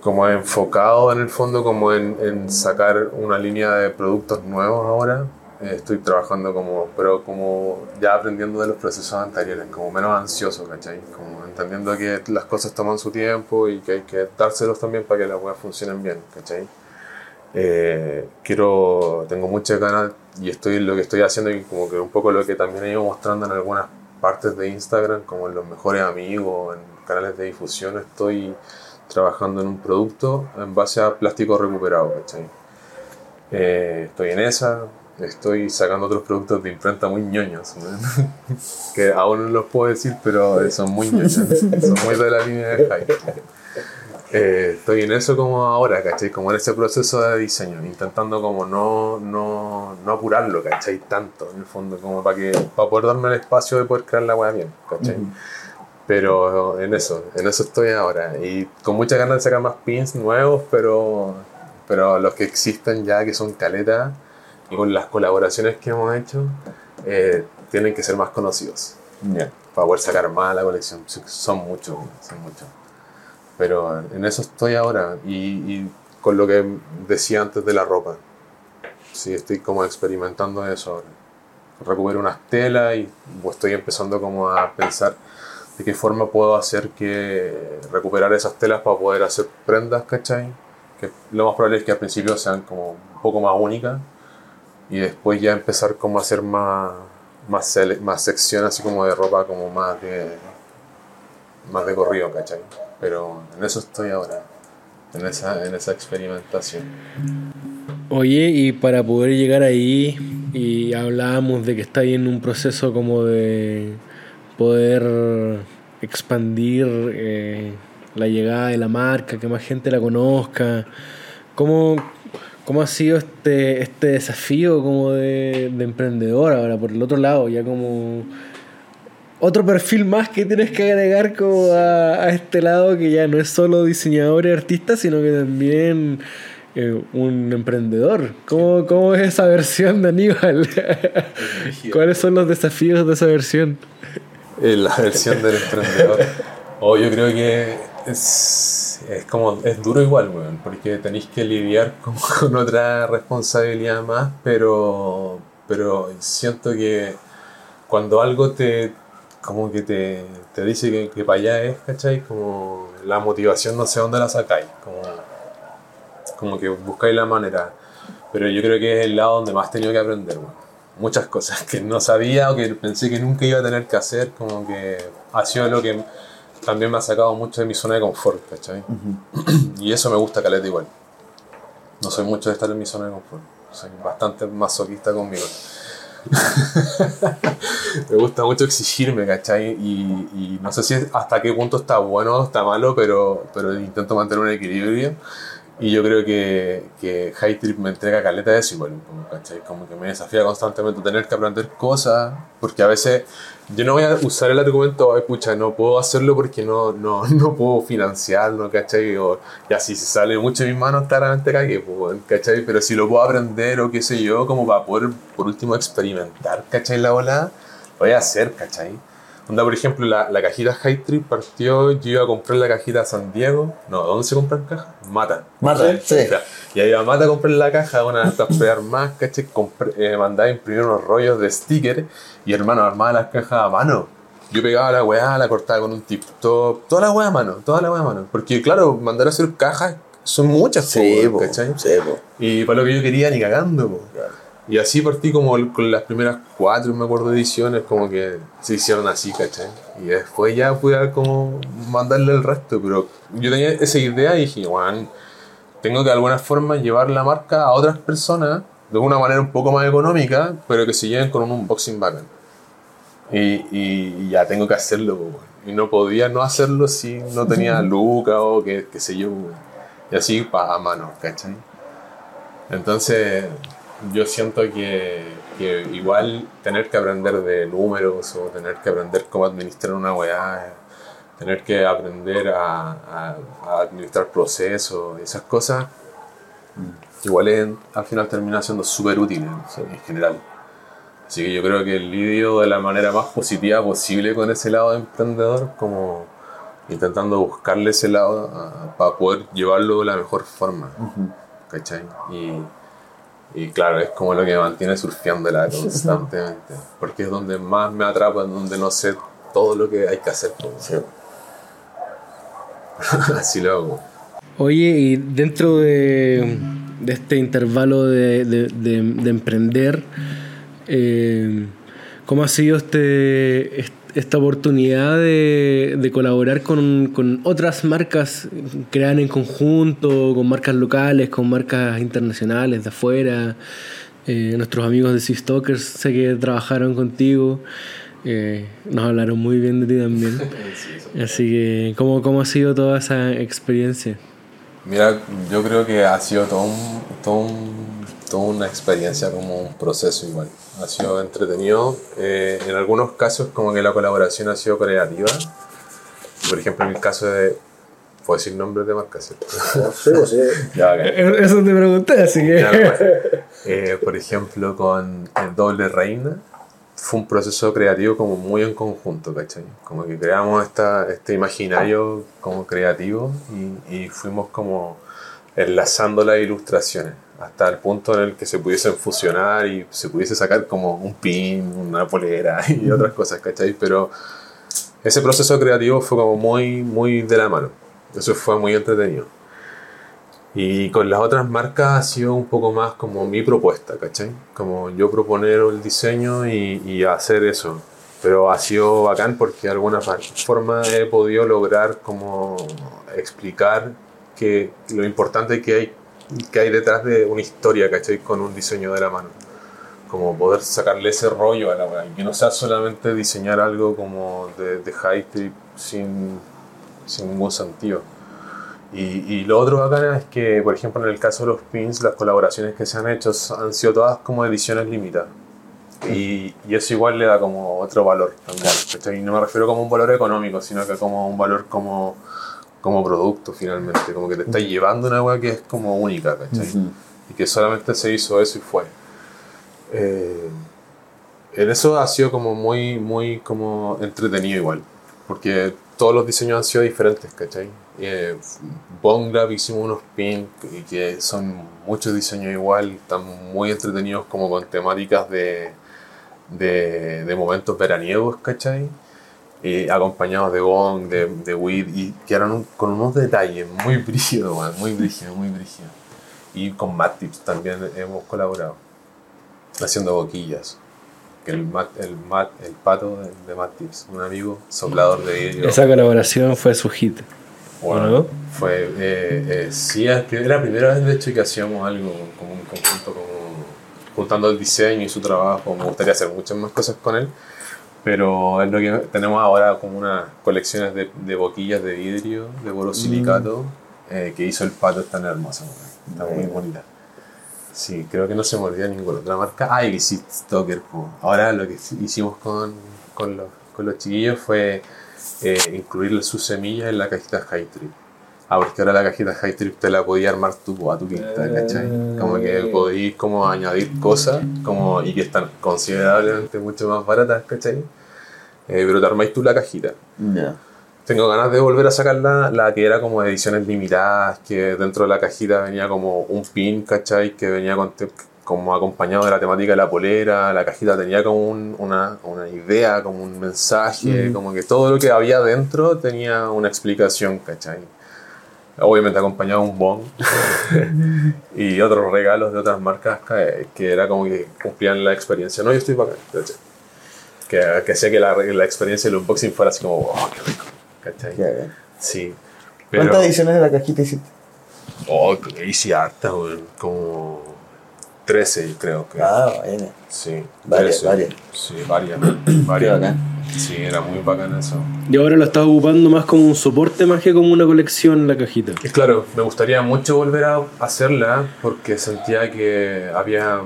como enfocado en el fondo como en, en sacar una línea de productos nuevos ahora. Estoy trabajando como, pero como ya aprendiendo de los procesos anteriores, como menos ansioso, ¿cachai? Como entendiendo que las cosas toman su tiempo y que hay que dárselos también para que las cosas funcionen bien, ¿cachai? Eh, quiero, tengo muchas ganas y estoy lo que estoy haciendo y como que un poco lo que también he ido mostrando en algunas partes de Instagram, como en los mejores amigos, en canales de difusión, estoy trabajando en un producto en base a plástico recuperado, ¿cachai? Eh, estoy en esa, estoy sacando otros productos de imprenta muy ñoños, ¿no? que aún no los puedo decir, pero son muy ñoños, son muy de la línea de hype. Eh, estoy en eso como ahora, ¿cachai? Como en ese proceso de diseño, intentando como no, no, no apurarlo, ¿cachai? Tanto, en el fondo, como para que para poder darme el espacio de poder crear la web bien, ¿cachai? Pero en eso, en eso estoy ahora. Y con muchas ganas de sacar más pins nuevos, pero, pero los que existen ya, que son caletas, y con las colaboraciones que hemos hecho, eh, tienen que ser más conocidos. Para poder sacar más la colección. Son muchos, son muchos. Pero en eso estoy ahora. Y, y con lo que decía antes de la ropa. Sí, estoy como experimentando eso ahora. Recupero unas telas y estoy empezando como a pensar de qué forma puedo hacer que recuperar esas telas para poder hacer prendas, ¿cachai? Que lo más probable es que al principio sean como un poco más únicas y después ya empezar como a hacer más más, más sección así como de ropa como más de más de corrido, ¿cachai? Pero en eso estoy ahora, en esa, en esa experimentación. Oye, y para poder llegar ahí, y hablábamos de que está ahí en un proceso como de poder expandir eh, la llegada de la marca, que más gente la conozca. ¿Cómo, cómo ha sido este, este desafío como de, de emprendedor ahora por el otro lado? Ya como otro perfil más que tienes que agregar como a, a este lado que ya no es solo diseñador y artista, sino que también eh, un emprendedor. ¿Cómo, ¿Cómo es esa versión de Aníbal? ¿Cuáles son los desafíos de esa versión? Eh, La versión del emprendedor. O yo creo que es, es como, es duro igual, weón, porque tenéis que lidiar con, otra responsabilidad más, pero, pero siento que cuando algo te, como que te, te dice que, que para allá es, ¿cachai? Como la motivación no sé dónde la sacáis, como, como que buscáis la manera. Pero yo creo que es el lado donde más he tenido que aprender, weón. Muchas cosas que no sabía o que pensé que nunca iba a tener que hacer, como que ha sido lo que también me ha sacado mucho de mi zona de confort, ¿cachai? Y eso me gusta caleta igual. No soy mucho de estar en mi zona de confort. Soy bastante masoquista conmigo. me gusta mucho exigirme, ¿cachai? Y, y no sé si hasta qué punto está bueno o está malo, pero, pero intento mantener un equilibrio. Y yo creo que, que High Trip me entrega caleta de eso igual, ¿cachai? Como que me desafía constantemente tener que aprender cosas, porque a veces yo no voy a usar el argumento, ay pucha, no puedo hacerlo porque no, no, no puedo financiarlo, ¿cachai? O ya si se sale mucho de mis manos, claramente cagué, pues, ¿cachai? Pero si lo puedo aprender o qué sé yo, como para poder por último experimentar, ¿cachai? La bola, lo voy a hacer, ¿cachai? Onda, por ejemplo, la, la cajita High Trip partió, yo iba a comprar la cajita San Diego. No, ¿dónde se compran cajas? Mata. Mata, sí. Y ahí iba a Mata a comprar la caja, una de estas más, ¿cachai? Compré, eh, mandaba a imprimir unos rollos de sticker y hermano, armaba las cajas a mano. Yo pegaba la weá, la cortaba con un tip top, toda la weá a mano, toda la weá a mano. Porque claro, mandar a hacer cajas son muchas, Sí, po, ¿cachai? sí, po. Y para lo que yo quería, ni cagando, po. Y así partí como con las primeras cuatro, me acuerdo, ediciones, como que se hicieron así, ¿cachai? Y después ya pude como mandarle el resto, pero yo tenía esa idea y dije, bueno, tengo que de alguna forma llevar la marca a otras personas de una manera un poco más económica, pero que se lleven con un unboxing bacán. Y, y- y ya tengo que hacerlo, weón. y no podía no hacerlo si no tenía Luca o que, qué sé yo, y así pa, a mano, ¿cachai? Entonces, yo siento que, que igual tener que aprender de números o tener que aprender cómo administrar una weá, tener que aprender a, a- a administrar procesos, esas cosas, igual es- al final termina siendo súper útil en, en general. Así que yo creo que lidio de la manera más positiva posible con ese lado de emprendedor, como intentando buscarle ese lado a- para poder llevarlo de la mejor forma. ¿Cachai? Y, y claro, es como lo que me mantiene surfeándola constantemente. Porque es donde más me atrapa, en donde no sé todo lo que hay que hacer. pues. Así lo hago. Oye, y dentro de, de este intervalo de, de- de- de emprender, eh, ¿cómo ha sido este, est- esta oportunidad de, de colaborar con, con otras marcas creadas en conjunto, con marcas locales, con marcas internacionales de afuera? Eh, nuestros amigos de Sea Stalkers sé que trabajaron contigo. eh, nos hablaron muy bien de ti también. Así que, ¿cómo, ¿cómo ha sido toda esa experiencia? Mira, yo creo que ha sido todo un, todo un- toda una experiencia, como un proceso igual. Ha sido entretenido. Eh, en algunos casos como que la colaboración ha sido creativa. Por ejemplo, en el caso de... ¿Puedo decir nombres de marcas? ¿cierto? Sí, pues sí. Ya, ok. Eso te pregunté, así que. Ya. Eh, por ejemplo, con el doble reina fue un proceso creativo como muy en conjunto, ¿cachai? Como que creamos esta, este imaginario como creativo y, y fuimos como enlazando las ilustraciones hasta el punto en el que se pudiesen fusionar y se pudiese sacar como un pin, una polera y otras cosas, ¿cachai? Pero ese proceso creativo fue como muy, muy de la mano. Eso fue muy entretenido. Y con las otras marcas ha sido un poco más como mi propuesta, ¿cachai? Como yo proponer el diseño y, y hacer eso. Pero ha sido bacán porque de alguna forma he podido lograr como explicar que lo importante que hay, que hay detrás de una historia, ¿cachai? Con un diseño de la mano. Como poder sacarle ese rollo a la weá. Que no sea solamente diseñar algo como de, de high trip sin, sin ningún sentido. Y, y lo otro bacana es que, por ejemplo, en el caso de los pins, las colaboraciones que se han hecho han sido todas como ediciones limitadas. Y, y eso igual le da como otro valor también. ¿cachai? Y no me refiero como un valor económico, sino que como un valor como, como producto finalmente. Como que te estás llevando una agua que es como única, ¿cachai? Y que solamente se hizo eso y fue. Eh, en eso ha sido como muy, muy como entretenido igual. Porque todos los diseños han sido diferentes, ¿cachai? Eh, Bone Grab hicimos unos pins que- que son muchos diseños igual, están muy entretenidos como con temáticas de, de, de momentos veraniegos, ¿cachai? Eh, acompañados de gong, de, de weed, y que eran un- con unos detalles muy brígidos, man, muy brígidos, muy brígidos. Y con Matt Tips también hemos colaborado, haciendo boquillas. El, Matt, el, Matt, el pato de, de Tips, un amigo soplador de vidrio. Esa colaboración fue su hit. Bueno, ¿no? fue, eh, eh, sí, es la primera vez de hecho que hacíamos algo como un conjunto, como juntando el diseño y su trabajo. Me gustaría hacer muchas más cosas con él, pero es lo que tenemos ahora como unas colecciones de, de boquillas de vidrio, de borosilicato, eh, que hizo el pato, están hermosas, está muy bonita. Sí, creo que no se olvida ninguna otra marca. Ah, y sí, Stoker. po. Ahora lo que hicimos con, con, los, con los chiquillos fue eh, incluir sus semillas en la cajita High Trip. Ah, porque ahora la cajita High Trip te la podías armar tú a tu pinta, ¿cachai? Como que podéis como añadir cosas como, y que están considerablemente mucho más baratas, ¿cachai? Eh, pero te armáis tú la cajita. Tengo ganas de volver a sacar la, la que era como ediciones limitadas, que dentro de la cajita venía como un pin, ¿cachai? Que venía con como acompañado de la temática de la polera, la cajita tenía como un- una, una idea, como un mensaje, como que todo lo que había dentro tenía una explicación, ¿cachai? Obviamente acompañado de un bong y otros regalos de otras marcas que, que era como que cumplían la experiencia. No, yo estoy bacán, ¿cachai? Que, que hacía que la, la experiencia del unboxing fuera así como, wow, qué rico, ¿cachai? Sí. Pero, ¿Cuántas ediciones de la cajita hiciste? Oh, hice harta, weón. Como 13, creo que. Ah, bueno. Sí. Varias, 13. varias. Sí, varias. Qué varias. bacán. Sí, era muy bacán eso. Y ahora lo estás ocupando más como un soporte más que como una colección en la cajita. Y claro, me gustaría mucho volver a hacerla porque sentía que había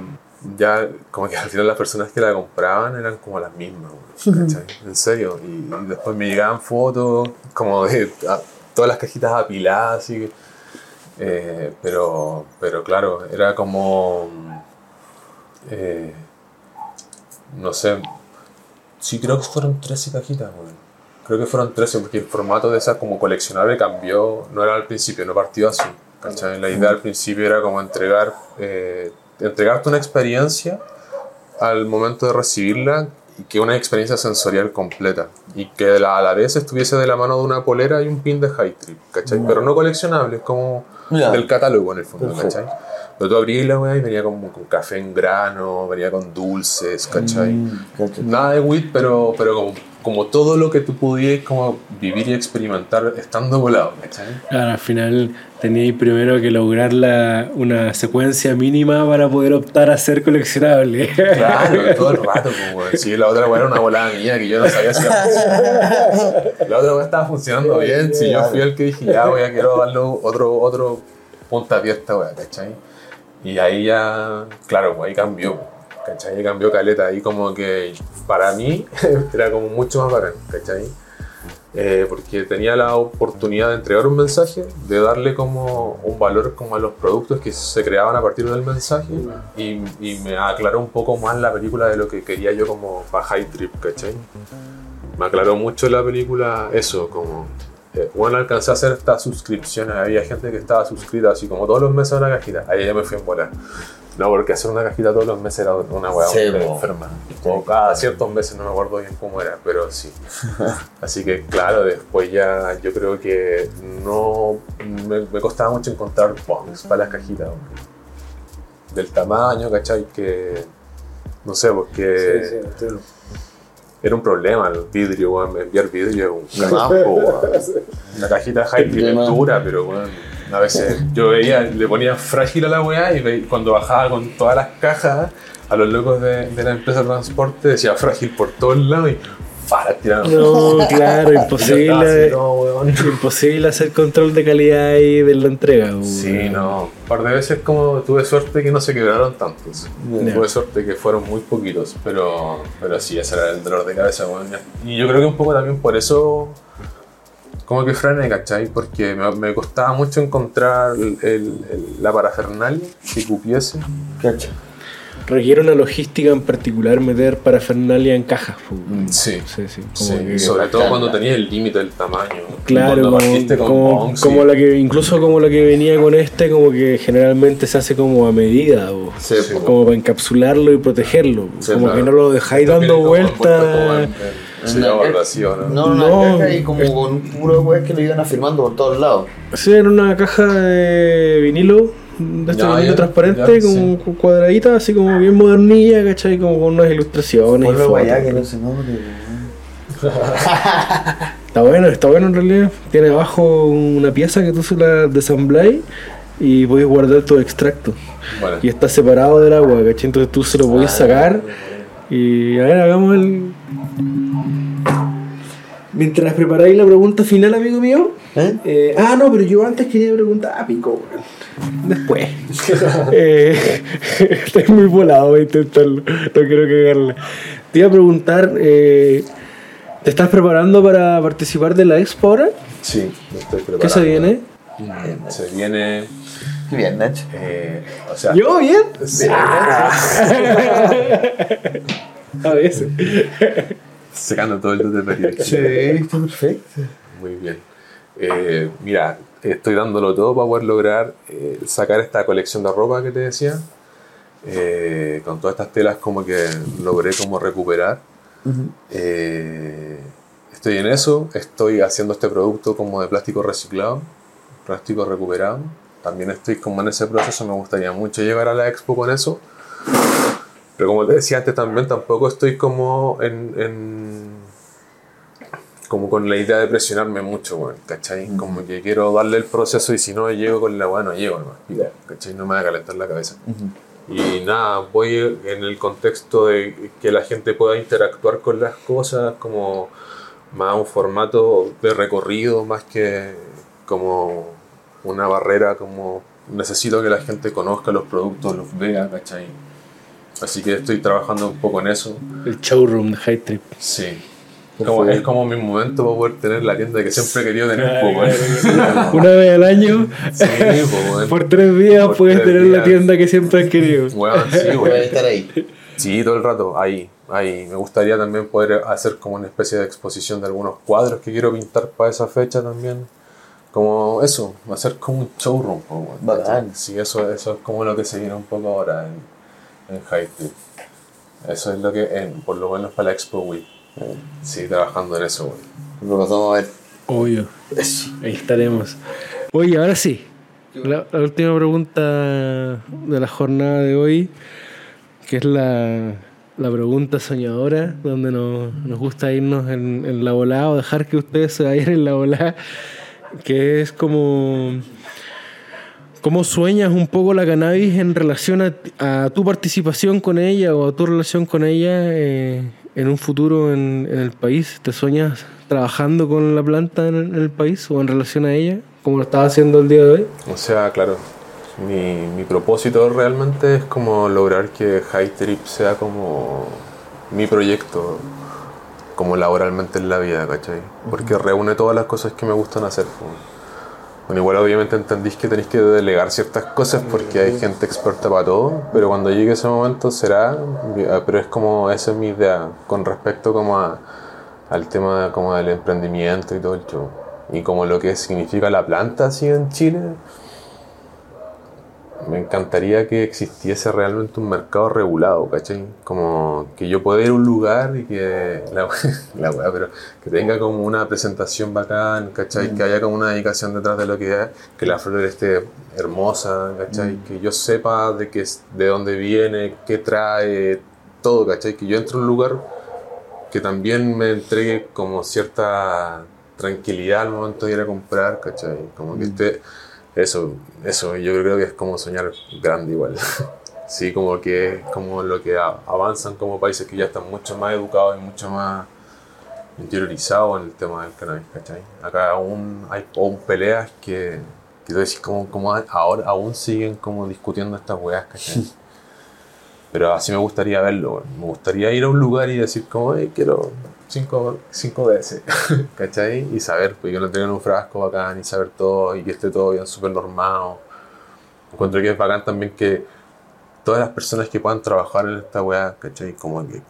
ya como que al final las personas que la compraban eran como las mismas, weón, ¿cachai? En serio. Y, y después me llegaban fotos como de a- todas las cajitas apiladas, así eh, pero, pero claro, era como... eh, no sé, sí creo que fueron 13 cajitas, weón. Creo que fueron 13 porque el formato de esa como coleccionable cambió, no era al principio, no partió así. ¿cachai? La idea al principio era como entregar, eh, entregarte una experiencia al momento de recibirla y que una experiencia sensorial completa y que la- a la vez estuviese de la mano de una polera y un pin de High Trip, ¿cachai? Pero no coleccionable, es como Ya. del catálogo en el fondo, Perfecto. ¿cachai? Pero tú abrías la weá y venía como con café en grano, venía con dulces, ¿cachai? Mm. Nada de weed, pero, pero como, como todo lo que tú pudieras como vivir y experimentar estando volado. Claro, al final teníais primero que lograr la, una secuencia mínima para poder optar a ser coleccionable. Claro, todo el rato, como si la otra weá era una volada mía que yo no sabía si iba a funcionar. La otra weá estaba funcionando bien, si yo fui el que dije, ya voy a quiero darle otro, otro puntapié a esta weá, ¿cachai? Y ahí ya, claro, pues ahí cambió, ¿cachai? Cambió caleta, ahí como que para mí era como mucho más bacán, ¿cachai? Eh, porque tenía la oportunidad de entregar un mensaje, de darle como un valor como a los productos que se creaban a partir del mensaje y, y me aclaró un poco más la película de lo que quería yo como para High Trip, ¿cachai? Me aclaró mucho la película eso, como... eh, bueno, alcancé a hacer estas suscripciones, había gente que estaba suscrita así como todos los meses a una cajita, ahí ya me fui en volar. No, porque hacer una cajita todos los meses era una weá Sí, enferma. O cada ciertos meses, no me acuerdo bien cómo era, pero sí. Así que claro, después ya yo creo que no me, me costaba mucho encontrar bongs para las cajitas. hombre. Del tamaño, ¿cachai? Que no sé, porque era un problema el vidrio, weón. Enviar vidrio es un weón. Una cajita high De es más. dura, pero weón. A veces yo veía, le ponía frágil a la weá y ve- cuando bajaba con todas las cajas a los locos de, de la empresa de transporte decía frágil por todos lados y para tirar. No, claro, imposible. no, weón. Imposible hacer control de calidad ahí de la entrega. weón. Sí, no. Un par de veces como tuve suerte que no se quebraron tantos. Tuve suerte que fueron muy poquitos, pero, pero sí, ese era el dolor de cabeza, weón. Y yo creo que un poco también por eso como que frené, ¿cachai? Porque me, me costaba mucho encontrar el- el- el- la parafernalia que cupiese. Cacho. Requiere una logística en particular meter parafernalia en cajas. weón. Sí. Sí, sí. Como Sí, que- sobre todo cuando tenías el límite del tamaño. Claro, como, partiste con como, bongs, como sí. la que, incluso como la que venía con este, como que generalmente se hace como a medida, como para encapsularlo y protegerlo. Sí, como claro. que no lo dejáis dando vueltas. vacío, ¿no? No, una No. caja y como con un puro weá que lo iban afirmando por todos lados. Sí, en una caja de vinilo, de este Ya, transparente, ya, como sí. con cuadradita, así como bien modernilla, ¿cachai? Como con unas ilustraciones. fotos. para allá que no se note. Está bueno, está bueno en realidad. Tiene abajo una pieza que tú se la desambláis y podéis guardar tu extracto. Y está separado del agua, ¿cachai? Entonces tú se lo podéis sacar y a ver, hagamos el... Mientras preparáis la pregunta final, amigo mío. ¿Eh? eh, ah, no, pero yo antes quería preguntar a Pico, weón. Después. eh, estoy muy volado, voy a intentarlo. No quiero cagarla. Te iba a preguntar, eh, ¿te estás preparando para participar de la expo ahora? sí, me estoy preparando. ¿Qué se viene? Mm, Se viene. Qué bien, Nacho. eh, o sea. ¿Yo bien? Sí, A veces. Secando todo el de periodista. Sí, está perfecto. Muy bien. Eh, mira, estoy dándolo todo para poder lograr eh, sacar esta colección de ropa que te decía. Eh, con todas estas telas como que logré como recuperar. Eh, estoy en eso, estoy haciendo este producto como de plástico reciclado, plástico recuperado. También estoy como en ese proceso, me gustaría mucho llegar a la expo con eso. Pero como te decía antes también, tampoco estoy como en, en- como con la idea de presionarme mucho, weón, ¿cachai? Como que quiero darle el proceso y si no llego con la weá, no llego nomás, ¿cachai? No me va a calentar la cabeza. Y nada, voy en el contexto de que la gente pueda interactuar con las cosas como más un formato de recorrido, más que como una barrera, como necesito que la gente conozca los productos, los vea, ¿cachai? Así que estoy trabajando un poco en eso. El showroom de High Trip. Sí. Como, es como mi momento para poder tener la tienda que siempre he querido tener. po, weón. Una vez al año, Sí, po, por tres días, Por puedes tres tener la días. tienda que siempre has querido. Weón, sí, Voy a estar ahí. Sí, todo el rato, ahí, ahí. Me gustaría también poder hacer como una especie de exposición de algunos cuadros que quiero pintar para esa fecha también. Como eso, hacer como un showroom. po. Bacán. Sí, eso, eso es como lo que se viene un poco ahora en, en High Trip. Eso es lo que, en, por lo menos para la Expo Week. Sí, trabajando en eso, weón. Lo pasamos a ver. Obvio. Ahí estaremos. Oye, ahora sí. La, la última pregunta de la jornada de hoy, que es la, la pregunta soñadora, donde nos, nos gusta irnos en, en la volada o dejar que ustedes se vayan en la volada, que es como... ¿Cómo sueñas un poco la cannabis en relación a, a tu participación con ella o a tu relación con ella eh, en un futuro en, en el país? ¿Te sueñas trabajando con la planta en, en el país o en relación a ella, como lo estás haciendo el día de hoy? O sea, claro, mi, mi propósito realmente es como lograr que High Trip sea como mi proyecto, como laboralmente en la vida, ¿cachai? Porque reúne todas las cosas que me gustan hacer. Bueno, igual obviamente entendís que tenéis que delegar ciertas cosas porque hay gente experta para todo, pero cuando llegue ese momento será, pero es como, esa es mi idea con respecto como a, al tema como del emprendimiento y todo el show. Y como lo que significa la planta así en Chile, me encantaría que existiese realmente un mercado regulado, ¿cachai? Como que yo pueda ir a un lugar y que la, la weá, pero que tenga como una presentación bacán, ¿cachai? Que haya como una dedicación detrás de lo que es, que la flor esté hermosa, ¿cachai? Que yo sepa de, qué, es- de dónde viene, qué trae, todo, ¿cachai? Que yo entre a un lugar que también me entregue como cierta tranquilidad al momento de ir a comprar, ¿cachai? Como que esté... Eso, eso, yo creo que es como soñar grande igual. Sí, como que es como lo que avanzan como países que ya están mucho más educados y mucho más interiorizados en el tema del cannabis, ¿cachai? Acá aún hay aún peleas que, que tú decís como, como ahora aún siguen como discutiendo estas weas, ¿cachai? Pero así me gustaría verlo, me gustaría ir a un lugar y decir como, hey, quiero 5 veces, ¿cachai? Y saber, pues que no tengan un frasco bacán y saber todo y que esté todo bien súper normado. Encuentro que es bacán también que todas las personas que puedan trabajar en esta weá, ¿cachai? Como que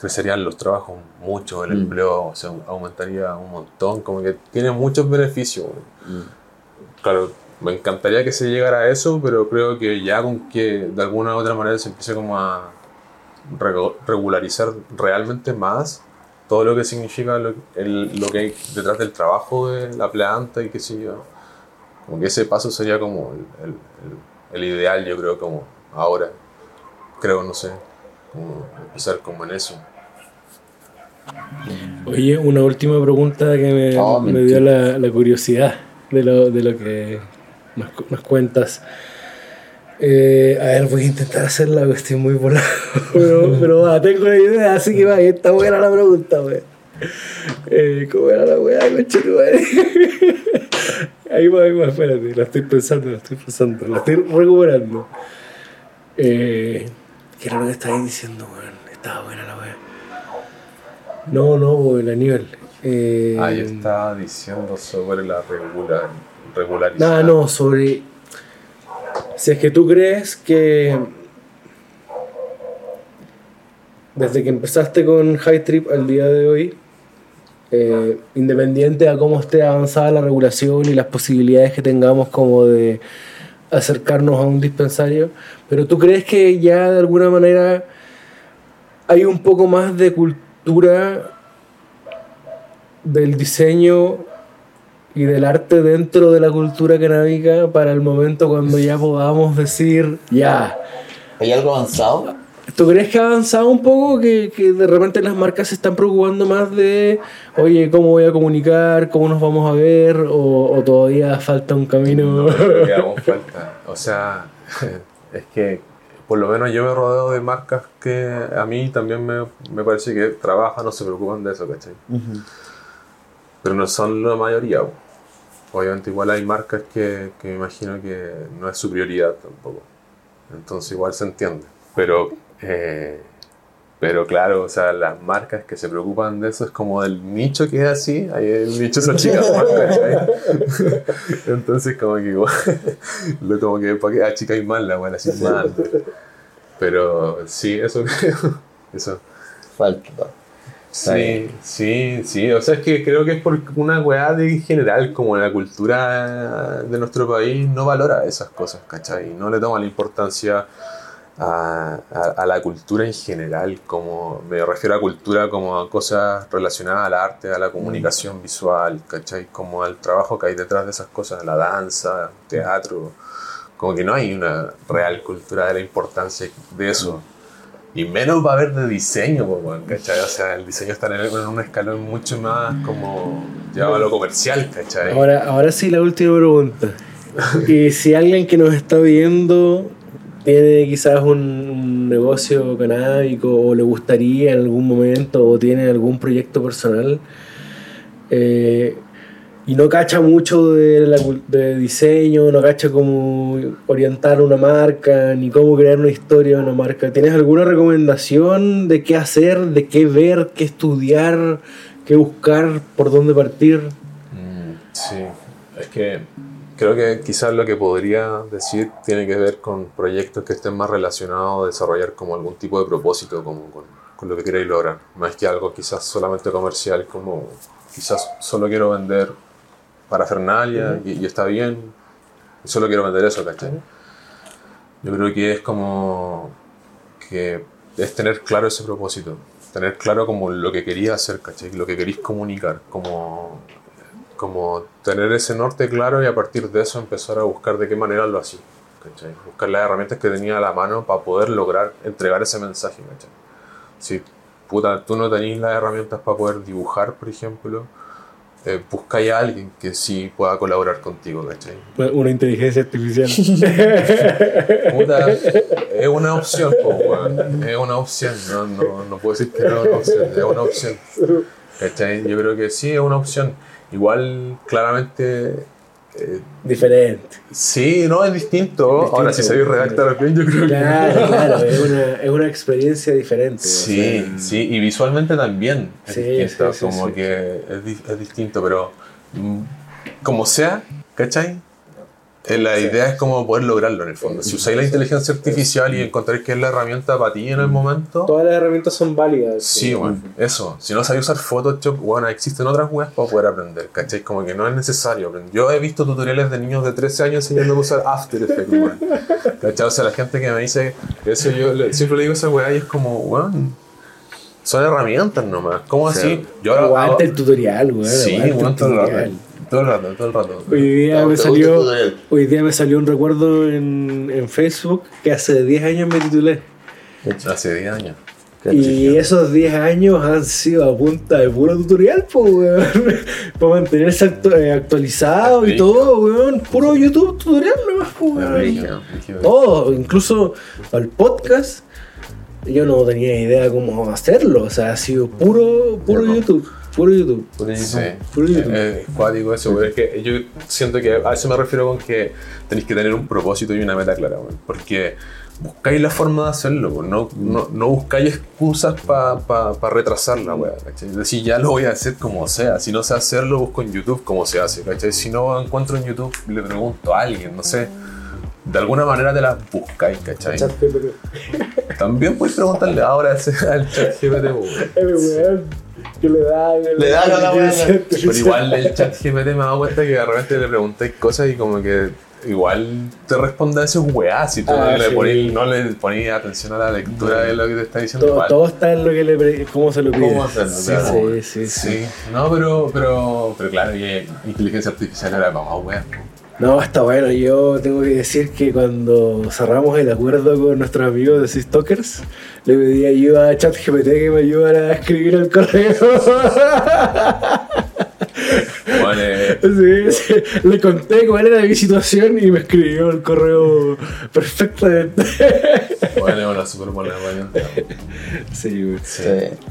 crecerían los trabajos mucho, el Mm. empleo se aumentaría un montón, como que tiene muchos beneficios. weón. Claro, me encantaría que se llegara a eso, pero creo que ya con que de alguna u otra manera se empiece como a regularizar realmente más todo lo que significa lo, el- lo que hay detrás del trabajo de la planta y qué sé yo. Como que ese paso sería como el, el- el- el ideal, yo creo, como ahora. Creo, no sé. Como empezar como en eso. Oye, una última pregunta que me, Oh, dio la, la curiosidad de lo, de lo que nos, nos cuentas. Eh, a ver, voy a intentar hacerla, porque estoy muy volado. pero, pero va, tengo la idea, así que va, está buena la pregunta, wey. Eh, ¿Cómo era la weá, conchetumare? Ahí va, ahí va, espérate, la estoy pensando, la estoy pensando, la estoy recuperando. Eh, ¿Qué era lo que estabas diciendo, weón? Estaba buena la weá. No, no, weón, el Aníbal. Eh, Ah, yo estaba diciendo sobre la regular, regularidad. no, no, sobre. Si es que tú crees que. Desde que empezaste con High Trip al día de hoy, eh, independiente a cómo esté avanzada la regulación y las posibilidades que tengamos como de acercarnos a un dispensario, pero tú crees que ya de alguna manera hay un poco más de cultura del diseño y del arte dentro de la cultura canábica para el momento cuando ya podamos decir, ya. ¿Hay algo avanzado? ¿Tú crees que ha avanzado un poco? Que, que de repente las marcas se están preocupando más de, oye, ¿cómo voy a comunicar? ¿Cómo nos vamos a ver? ¿O, o todavía falta un camino? No, que aún falta. O sea, es que por lo menos yo me rodeo de marcas que a mí también me, me parece que trabajan o se preocupan de eso, ¿cachai? Pero no son la mayoría. Obviamente igual hay marcas que, que me imagino que no es su prioridad tampoco. Entonces igual se entiende. Pero, eh, pero claro, o sea, las marcas que se preocupan de eso es como el nicho que es así, ahí el nicho se achica. Entonces como que igual, lo como que para que achicáis más la buena así más. Pero sí, eso creo. Eso. Falta. Sí, sí, sí. O sea, es que creo que es por una weá de en general, como la cultura de nuestro país no valora esas cosas, ¿cachai? No le toma la importancia a, a- a la cultura en general, como me refiero a cultura como a cosas relacionadas al arte, a la comunicación visual, ¿cachai? Como al trabajo que hay detrás de esas cosas, la danza, teatro. Como que no hay una real cultura de la importancia de eso. Y menos va a haber de diseño, ¿cachai? O sea, el diseño está en, un escalón mucho más como llevado a comercial, ¿cachai? Ahora, ahora sí la última pregunta. Y si alguien que nos está viendo tiene quizás un, un negocio canábico o le gustaría en algún momento o tiene algún proyecto personal eh, y no cacha mucho de, la, de diseño, no cacha cómo orientar una marca ni cómo crear una historia de una marca, ¿tienes alguna recomendación de qué hacer, de qué ver, qué estudiar, qué buscar, por dónde partir? Mm, sí, es que creo que quizás lo que podría decir tiene que ver con proyectos que estén más relacionados a desarrollar como algún tipo de propósito como con, con lo que queréis lograr, más que algo quizás solamente comercial como quizás solo quiero vender parafernalia y, y está bien, solo quiero vender eso, ¿cachai? Yo creo que es como que es tener claro ese propósito, tener claro como lo que quería hacer, ¿cachai? Lo que queréis comunicar, como como tener ese norte claro y a partir de eso empezar a buscar de qué manera lo hacía. ¿cachai? Buscar las herramientas que tenía a la mano para poder lograr entregar ese mensaje. ¿cachai? Si puta, tú no tenías las herramientas para poder dibujar, por ejemplo, eh, buscáis a alguien que sí pueda colaborar contigo. ¿cachai? Una inteligencia artificial. Puta, es una opción, es una opción, no, no, no puedo decir que no es una opción, es una opción. ¿Cachai? Yo creo que sí es una opción. Igual, claramente, eh, Diferente. sí, no, es distinto. Ahora, si sabéis redactar bien, yo creo que... Claro, claro, es una, es una experiencia diferente. o Sí, sea, sí, y visualmente también es Sí, distinto, sí, sí, como que es, es distinto, pero mm, como sea, ¿cachai? Eh, La idea es como poder lograrlo en el fondo. Si usáis la inteligencia artificial y encontráis que es la herramienta para ti en el momento, Todas las herramientas son válidas. Sí, bueno, eso. Si no sabes usar Photoshop, bueno, existen otras weas para poder aprender, ¿cachai? Como que no es necesario. Yo he visto tutoriales de niños de 13 años enseñándome a usar After Effects, weón. ¿Cachai? O sea, la gente que me dice eso, yo siempre le digo esa wea y es como, weón, son herramientas nomás. ¿Cómo Sí. así? Yo. Aguanta el tutorial, weón. Sí, aguanta el tutorial. Todo el rato, todo el rato. Hoy día, ¿Te me salió, hoy día me salió un recuerdo en, en Facebook que hace 10 años me titulé. Hace 10 años. Y esos 10 años han sido a punta de puro tutorial, pues, weón. Para mantenerse actu- eh, actualizado y todo, weón. Puro YouTube tutorial nomás, pues, weón. Todo, incluso al podcast. Yo no tenía idea cómo hacerlo. O sea, ha sido puro, puro. YouTube. Puro YouTube. Sí, Puro YouTube. es cuático eso, pero es que yo siento que a eso me refiero con que tenéis que tener un propósito y una meta clara, weón, porque buscáis la forma de hacerlo, no, no, no buscáis excusas para pa, pa retrasar la weá, ¿cachai? Es decir, ya lo voy a hacer como sea, si no sé hacerlo, busco en YouTube cómo se hace, ¿cachai? Si no encuentro en YouTube, le pregunto a alguien, no sé. De alguna manera te las buscáis, ¿cachai? También puedes preguntarle ahora al chat GPT. que le da, Le da a la weá. Pero igual el chat GPT me he dado cuenta que de repente le preguntáis cosas y como que igual te responde a esos weás si tú Ah, no, le sí. no le ponís atención a la lectura de lo que te está diciendo Todo, todo está en lo que le pre- cómo se lo pide. ¿Cómo hacerlo? Sí, Claro. sí, sí, sí. Sí, no, pero, pero, pero claro, y inteligencia artificial era para más weas. No, está bueno. Yo tengo que decir que cuando cerramos el acuerdo con nuestros amigos de Sistokers, le pedí ayuda a ChatGPT que me ayudara a escribir el correo. Bueno, eh, Sí, sí. Le conté cuál era mi situación y me escribió el correo perfectamente. Bueno, es una súper buena herramienta. Sí, güey. Sí.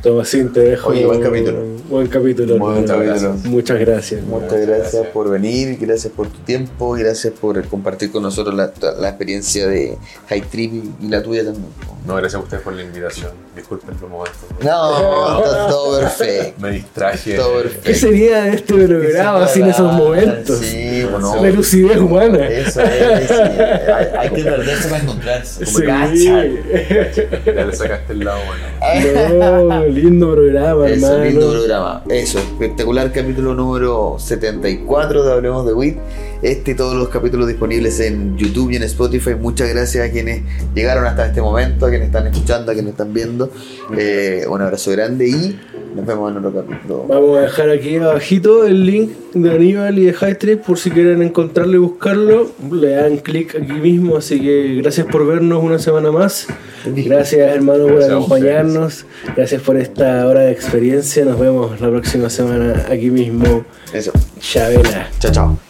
Tomasín, te dejo. Oye, buen capítulo. Buen capítulo. Buen capítulo. Muchas gracias. Muchas gracias, gracias. por venir, gracias por tu tiempo, gracias por compartir con nosotros la, la experiencia de High Trip y, la tuya también. No, gracias a ustedes por la invitación. Disculpen los momentos. No, está todo perfecto. Me distraje. Todo ¿Qué perfecto. sería de este programa sin esos momentos? Sí, bueno. La lucidez humana. Eso es, sí. hay, hay que perderse para encontrarse. Como Sí. cacha. Ya le sacaste el lado bueno. No, lindo programa, Eso, hermano. lindo programa. Eso, espectacular capítulo número 74 de Hablemos de WIT. Este y todos los capítulos disponibles en YouTube y en Spotify. Muchas gracias a quienes llegaron hasta este momento, a quienes están escuchando, a quienes están viendo. Eh, un abrazo grande y nos vemos en otro capítulo. Vamos a dejar aquí abajito el link de Y de High Trip por si quieren encontrarlo y buscarlo. Le dan clic aquí mismo, así que gracias por vernos una semana más. Gracias hermano por Gracias acompañarnos. Gracias por esta hora de experiencia. Nos vemos la próxima semana aquí mismo. Eso. Chabela. Chao, chao.